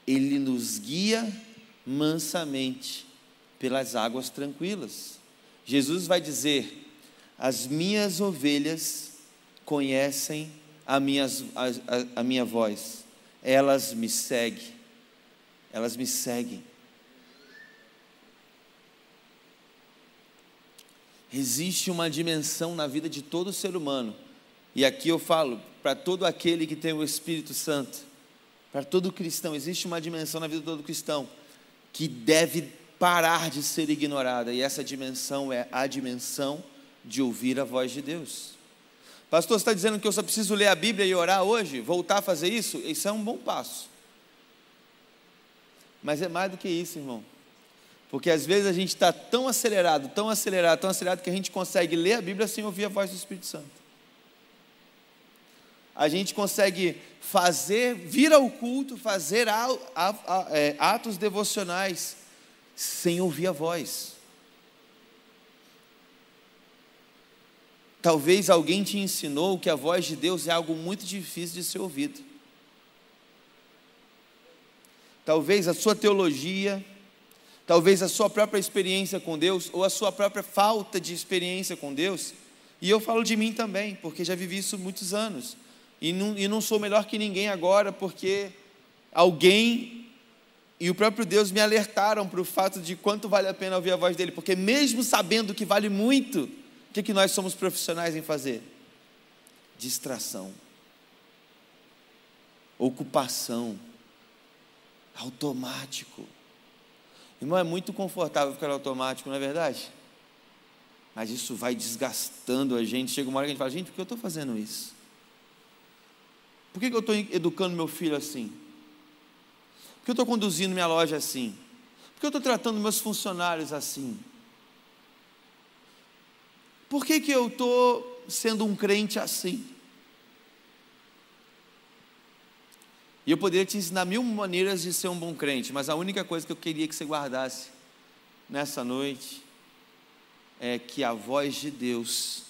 Speaker 3: Ele nos guia mansamente pelas águas tranquilas. Jesus vai dizer: As minhas ovelhas conhecem a, minhas, a, a, a minha voz, elas me seguem, elas me seguem. Existe uma dimensão na vida de todo ser humano, e aqui eu falo para todo aquele que tem o Espírito Santo, para todo cristão, existe uma dimensão na vida de todo cristão que deve parar de ser ignorada, e essa dimensão é a dimensão de ouvir a voz de Deus. Pastor, você está dizendo que eu só preciso ler a Bíblia e orar hoje? Voltar a fazer isso? Isso é um bom passo. Mas é mais do que isso, irmão. Porque às vezes a gente está tão acelerado, tão acelerado, tão acelerado que a gente consegue ler a Bíblia sem ouvir a voz do Espírito Santo. A gente consegue fazer, vir ao culto, fazer é, atos devocionais sem ouvir a voz. Talvez alguém te ensinou que a voz de Deus é algo muito difícil de ser ouvido. Talvez a sua teologia, talvez a sua própria experiência com Deus, ou a sua própria falta de experiência com Deus, e eu falo de mim também, porque já vivi isso muitos anos, e não, e não sou melhor que ninguém agora, porque alguém e o próprio Deus me alertaram para o fato de quanto vale a pena ouvir a voz dele, porque mesmo sabendo que vale muito, o que, que nós somos profissionais em fazer? Distração, ocupação, automático. Irmão, é muito confortável ficar automático, não é verdade? Mas isso vai desgastando a gente. Chega uma hora que a gente fala, gente, por que eu estou fazendo isso? Por que, que eu estou educando meu filho assim? Por que eu estou conduzindo minha loja assim? Por que eu estou tratando meus funcionários assim? Por que, que eu estou sendo um crente assim? E eu poderia te ensinar mil maneiras de ser um bom crente, mas a única coisa que eu queria que você guardasse nessa noite é que a voz de Deus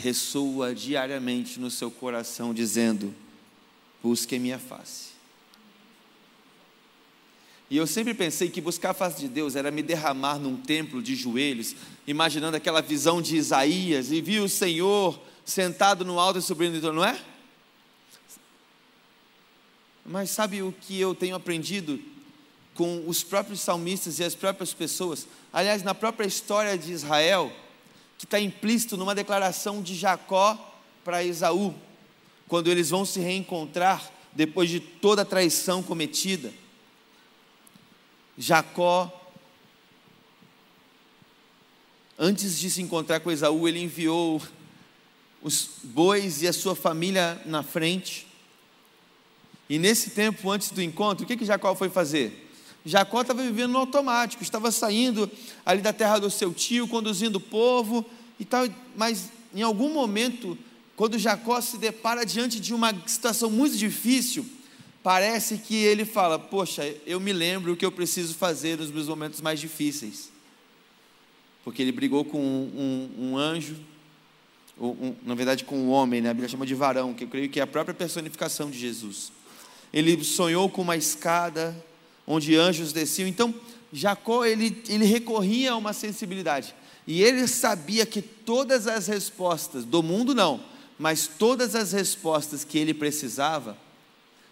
Speaker 3: ressoa diariamente no seu coração, dizendo: Busque minha face. E eu sempre pensei que buscar a face de Deus era me derramar num templo de joelhos, imaginando aquela visão de Isaías e vi o Senhor sentado no alto e subindo trono, não é? Mas sabe o que eu tenho aprendido com os próprios salmistas e as próprias pessoas? Aliás, na própria história de Israel, que está implícito numa declaração de Jacó para Esaú, quando eles vão se reencontrar depois de toda a traição cometida. Jacó, antes de se encontrar com Esaú, ele enviou os bois e a sua família na frente. E nesse tempo, antes do encontro, o que, que Jacó foi fazer? Jacó estava vivendo no automático, estava saindo ali da terra do seu tio, conduzindo o povo e tal, mas em algum momento, quando Jacó se depara diante de uma situação muito difícil, parece que ele fala: Poxa, eu me lembro o que eu preciso fazer nos meus momentos mais difíceis. Porque ele brigou com um, um, um anjo, um, na verdade com um homem, né? a Bíblia chama de varão, que eu creio que é a própria personificação de Jesus. Ele sonhou com uma escada onde anjos desciam. Então, Jacó ele, ele recorria a uma sensibilidade. E ele sabia que todas as respostas, do mundo não, mas todas as respostas que ele precisava,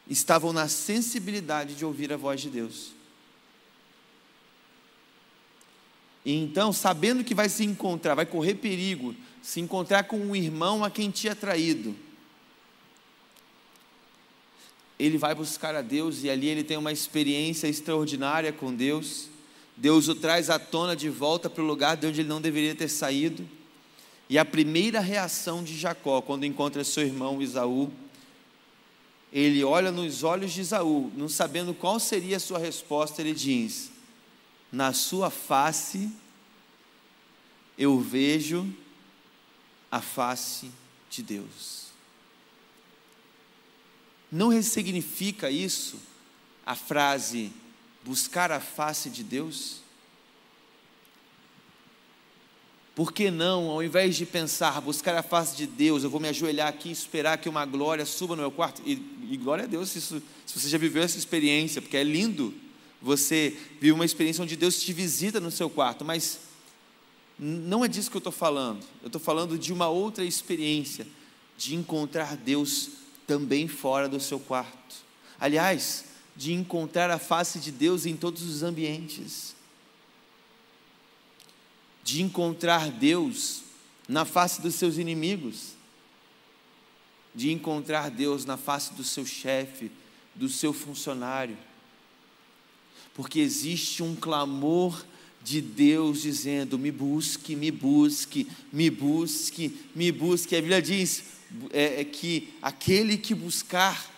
Speaker 3: estavam na sensibilidade de ouvir a voz de Deus. E então, sabendo que vai se encontrar, vai correr perigo, se encontrar com um irmão a quem tinha traído, ele vai buscar a Deus e ali ele tem uma experiência extraordinária com Deus. Deus o traz à tona de volta para o lugar de onde ele não deveria ter saído. E a primeira reação de Jacó, quando encontra seu irmão Isaú, ele olha nos olhos de Isaú, não sabendo qual seria a sua resposta, ele diz: Na sua face eu vejo a face de Deus. Não ressignifica isso a frase buscar a face de Deus? Por que não, ao invés de pensar, buscar a face de Deus, eu vou me ajoelhar aqui e esperar que uma glória suba no meu quarto? E, e glória a Deus se, isso, se você já viveu essa experiência, porque é lindo você viver uma experiência onde Deus te visita no seu quarto, mas não é disso que eu estou falando. Eu estou falando de uma outra experiência, de encontrar Deus também fora do seu quarto. Aliás, de encontrar a face de Deus em todos os ambientes. De encontrar Deus na face dos seus inimigos. De encontrar Deus na face do seu chefe, do seu funcionário. Porque existe um clamor de Deus dizendo: me busque, me busque, me busque, me busque. A Bíblia diz: é, é que aquele que buscar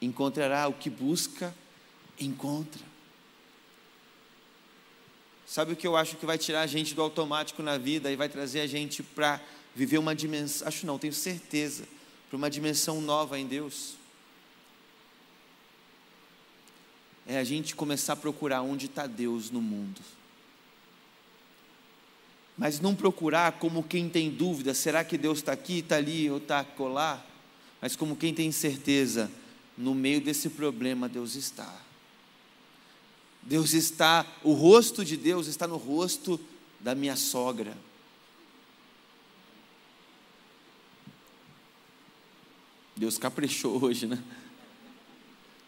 Speaker 3: encontrará, o que busca, encontra. Sabe o que eu acho que vai tirar a gente do automático na vida e vai trazer a gente para viver uma dimensão, acho não, tenho certeza, para uma dimensão nova em Deus? É a gente começar a procurar onde está Deus no mundo mas não procurar como quem tem dúvida: será que Deus está aqui, está ali ou está colar? Mas como quem tem certeza, no meio desse problema Deus está. Deus está, o rosto de Deus está no rosto da minha sogra. Deus caprichou hoje, né?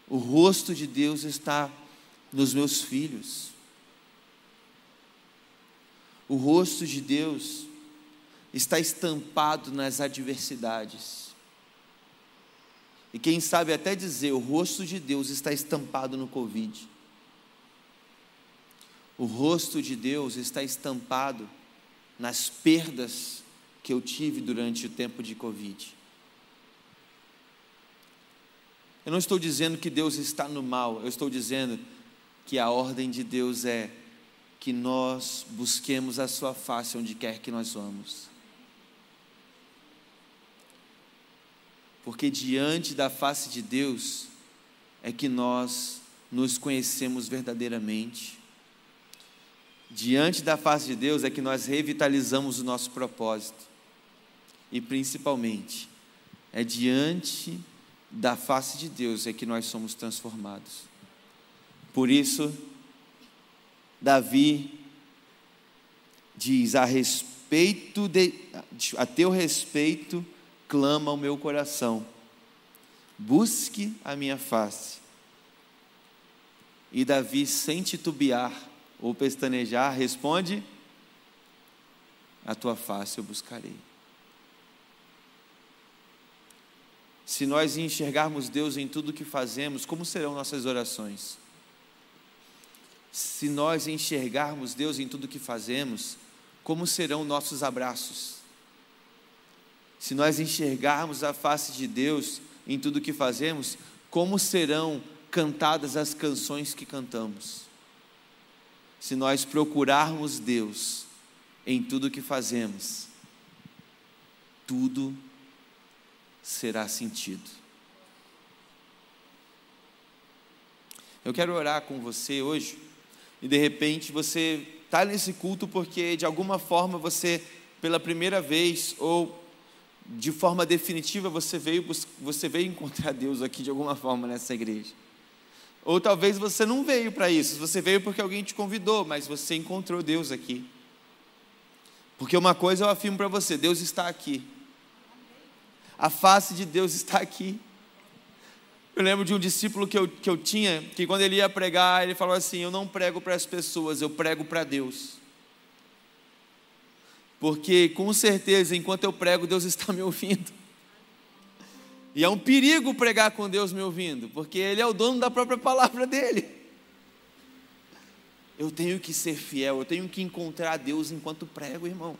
Speaker 3: O rosto de Deus está nos meus filhos o rosto de Deus está estampado nas adversidades. E quem sabe até dizer, o rosto de Deus está estampado no Covid. O rosto de Deus está estampado nas perdas que eu tive durante o tempo de Covid. Eu não estou dizendo que Deus está no mal, eu estou dizendo que a ordem de Deus é que nós busquemos a Sua face onde quer que nós vamos. Porque diante da face de Deus é que nós nos conhecemos verdadeiramente. Diante da face de Deus é que nós revitalizamos o nosso propósito. E principalmente, é diante da face de Deus é que nós somos transformados. Por isso, Davi diz: a respeito de, a teu respeito clama o meu coração. Busque a minha face. E Davi, sem titubear ou pestanejar, responde: a tua face eu buscarei. Se nós enxergarmos Deus em tudo que fazemos, como serão nossas orações? Se nós enxergarmos Deus em tudo que fazemos, como serão nossos abraços? Se nós enxergarmos a face de Deus em tudo que fazemos, como serão cantadas as canções que cantamos? Se nós procurarmos Deus em tudo que fazemos, tudo será sentido. Eu quero orar com você hoje, e de repente você está nesse culto porque de alguma forma você, pela primeira vez, ou de forma definitiva, você veio, você veio encontrar Deus aqui de alguma forma nessa igreja. Ou talvez você não veio para isso, você veio porque alguém te convidou, mas você encontrou Deus aqui. Porque uma coisa eu afirmo para você: Deus está aqui. A face de Deus está aqui. Eu lembro de um discípulo que eu, que eu tinha, que quando ele ia pregar, ele falou assim: Eu não prego para as pessoas, eu prego para Deus. Porque com certeza, enquanto eu prego, Deus está me ouvindo. E é um perigo pregar com Deus me ouvindo, porque Ele é o dono da própria palavra dele. Eu tenho que ser fiel, eu tenho que encontrar Deus enquanto prego, irmão.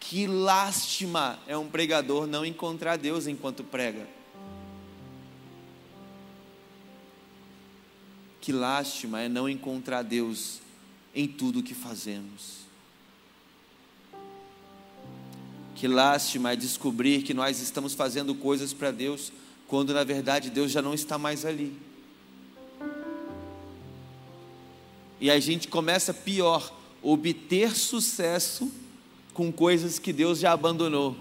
Speaker 3: Que lástima é um pregador não encontrar Deus enquanto prega. Que lástima é não encontrar Deus em tudo que fazemos. Que lástima é descobrir que nós estamos fazendo coisas para Deus, quando na verdade Deus já não está mais ali. E a gente começa pior, obter sucesso com coisas que Deus já abandonou.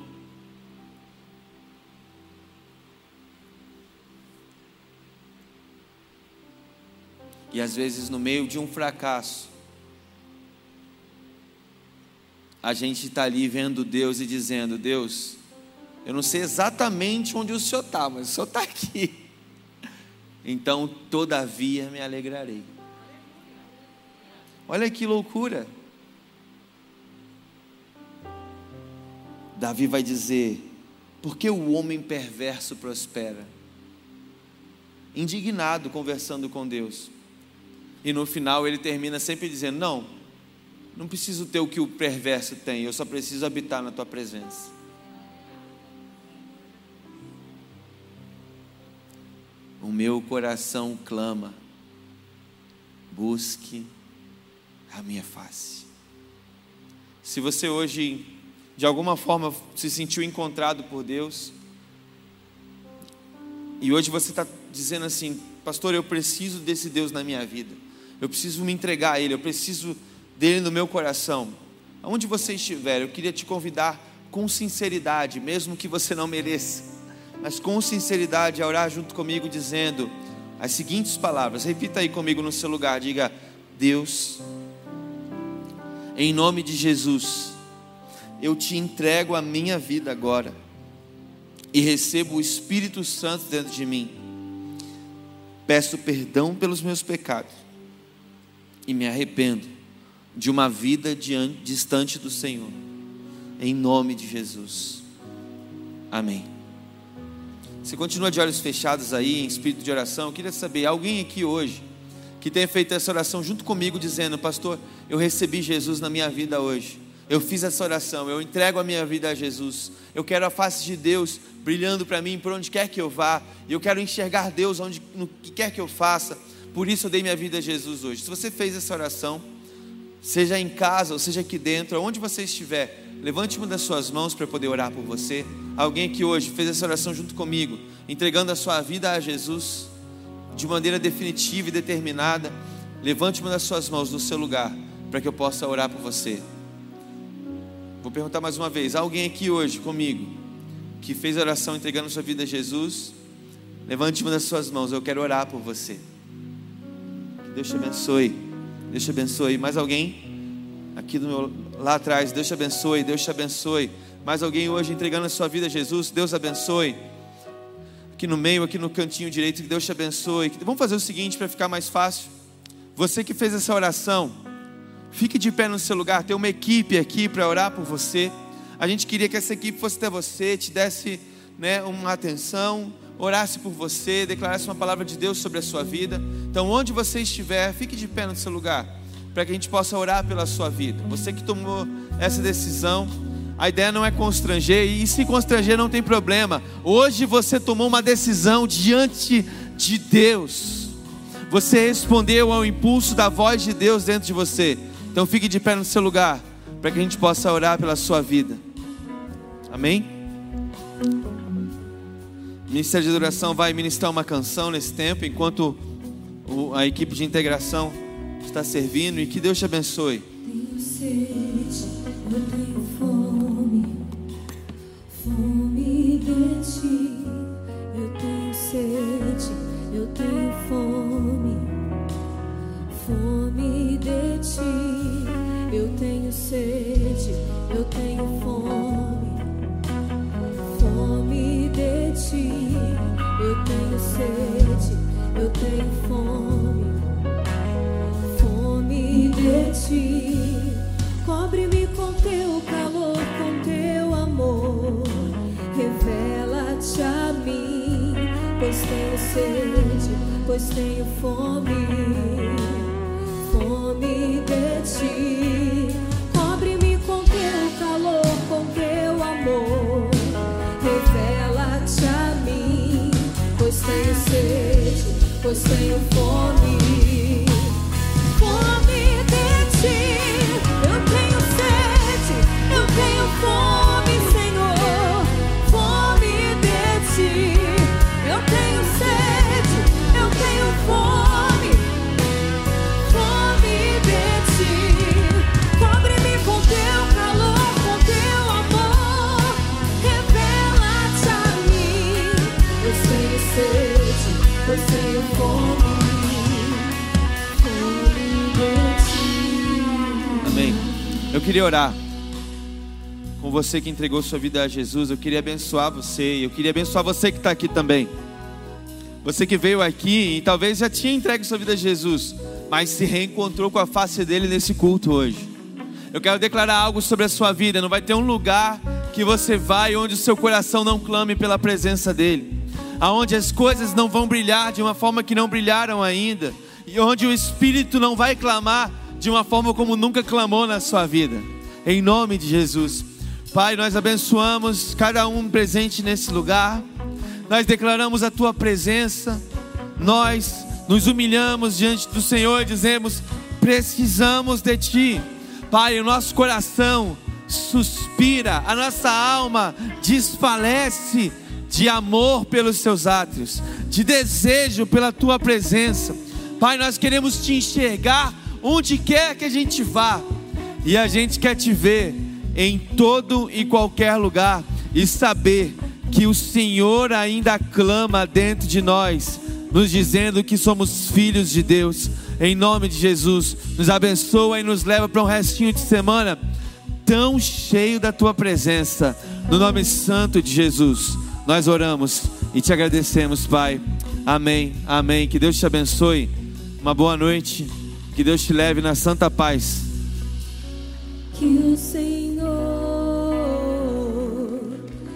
Speaker 3: E às vezes, no meio de um fracasso, a gente está ali vendo Deus e dizendo: Deus, eu não sei exatamente onde o Senhor está, mas o Senhor está aqui. Então, todavia, me alegrarei. Olha que loucura. Davi vai dizer: por que o homem perverso prospera? Indignado conversando com Deus. E no final ele termina sempre dizendo: Não, não preciso ter o que o perverso tem, eu só preciso habitar na tua presença. O meu coração clama, busque a minha face. Se você hoje, de alguma forma, se sentiu encontrado por Deus, e hoje você está dizendo assim, pastor, eu preciso desse Deus na minha vida, eu preciso me entregar a Ele, eu preciso dele no meu coração. Aonde você estiver, eu queria te convidar com sinceridade, mesmo que você não mereça, mas com sinceridade a orar junto comigo, dizendo as seguintes palavras. Repita aí comigo no seu lugar, diga: Deus, em nome de Jesus, eu te entrego a minha vida agora e recebo o Espírito Santo dentro de mim. Peço perdão pelos meus pecados e me arrependo de uma vida distante do Senhor. Em nome de Jesus. Amém. Você continua de olhos fechados aí, em espírito de oração. Eu queria saber, alguém aqui hoje que tenha feito essa oração junto comigo, dizendo: Pastor, eu recebi Jesus na minha vida hoje. Eu fiz essa oração, eu entrego a minha vida a Jesus. Eu quero a face de Deus brilhando para mim por onde quer que eu vá. Eu quero enxergar Deus onde no que quer que eu faça. Por isso eu dei minha vida a Jesus hoje. Se você fez essa oração, seja em casa ou seja aqui dentro, onde você estiver, levante uma das suas mãos para poder orar por você. Alguém que hoje fez essa oração junto comigo, entregando a sua vida a Jesus de maneira definitiva e determinada, levante uma das suas mãos no seu lugar, para que eu possa orar por você. Vou perguntar mais uma vez: alguém aqui hoje comigo, que fez a oração entregando sua vida a Jesus? Levante uma das suas mãos, eu quero orar por você. Que Deus te abençoe. Deus te abençoe. Mais alguém? Aqui do meu, lá atrás, Deus te abençoe, Deus te abençoe. Mais alguém hoje entregando a sua vida a Jesus? Deus abençoe aqui no meio, aqui no cantinho direito, que Deus te abençoe. Vamos fazer o seguinte para ficar mais fácil. Você que fez essa oração, Fique de pé no seu lugar, tem uma equipe aqui para orar por você. A gente queria que essa equipe fosse até você, te desse né, uma atenção, orasse por você, declarasse uma palavra de Deus sobre a sua vida. Então, onde você estiver, fique de pé no seu lugar, para que a gente possa orar pela sua vida. Você que tomou essa decisão, a ideia não é constranger, e se constranger não tem problema. Hoje você tomou uma decisão diante de Deus. Você respondeu ao impulso da voz de Deus dentro de você. Então fique de pé no seu lugar, para que a gente possa orar pela sua vida. Amém? O Ministério de Adoração vai ministrar uma canção nesse tempo, enquanto a equipe de integração está servindo, e que Deus te abençoe.
Speaker 2: Tenho sede, eu tenho fome, fome de ti. Eu tenho sede, eu tenho fome, fome de ti. Eu tenho sede, eu tenho fome, de ti. Eu tenho sede, eu tenho fome fome de ti. Cobre-me com teu calor, com teu amor. Revela-te a mim, pois tenho sede, pois tenho fome. Fome de ti. Cobre-me com teu calor, com teu amor. Tenho sede, pois tenho fome. Fome de ti, eu tenho sede, eu tenho fome, Eu
Speaker 3: queria orar com você que entregou sua vida a Jesus. Eu queria abençoar você. Eu queria abençoar você que está aqui também. Você que veio aqui e talvez já tinha entregue sua vida a Jesus, mas se reencontrou com a face dele nesse culto hoje. Eu quero declarar algo sobre a sua vida. Não vai ter um lugar que você vai onde o seu coração não clame pela presença dele, aonde as coisas não vão brilhar de uma forma que não brilharam ainda, e onde o Espírito não vai clamar de uma forma como nunca clamou na sua vida. Em nome de Jesus. Pai, nós abençoamos cada um presente nesse lugar. Nós declaramos a tua presença. Nós nos humilhamos diante do Senhor e dizemos: precisamos de ti. Pai, o nosso coração suspira, a nossa alma desfalece de amor pelos seus átrios, de desejo pela tua presença. Pai, nós queremos te enxergar onde quer que a gente vá, e a gente quer te ver em todo e qualquer lugar e saber que o Senhor ainda clama dentro de nós, nos dizendo que somos filhos de Deus. Em nome de Jesus, nos abençoa e nos leva para um restinho de semana tão cheio da tua presença. No nome santo de Jesus, nós oramos e te agradecemos, Pai. Amém. Amém. Que Deus te abençoe. Uma boa noite. Que Deus te leve na santa paz.
Speaker 2: Que o Senhor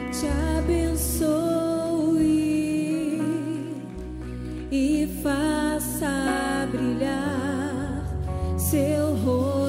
Speaker 2: te abençoe e faça brilhar seu rosto.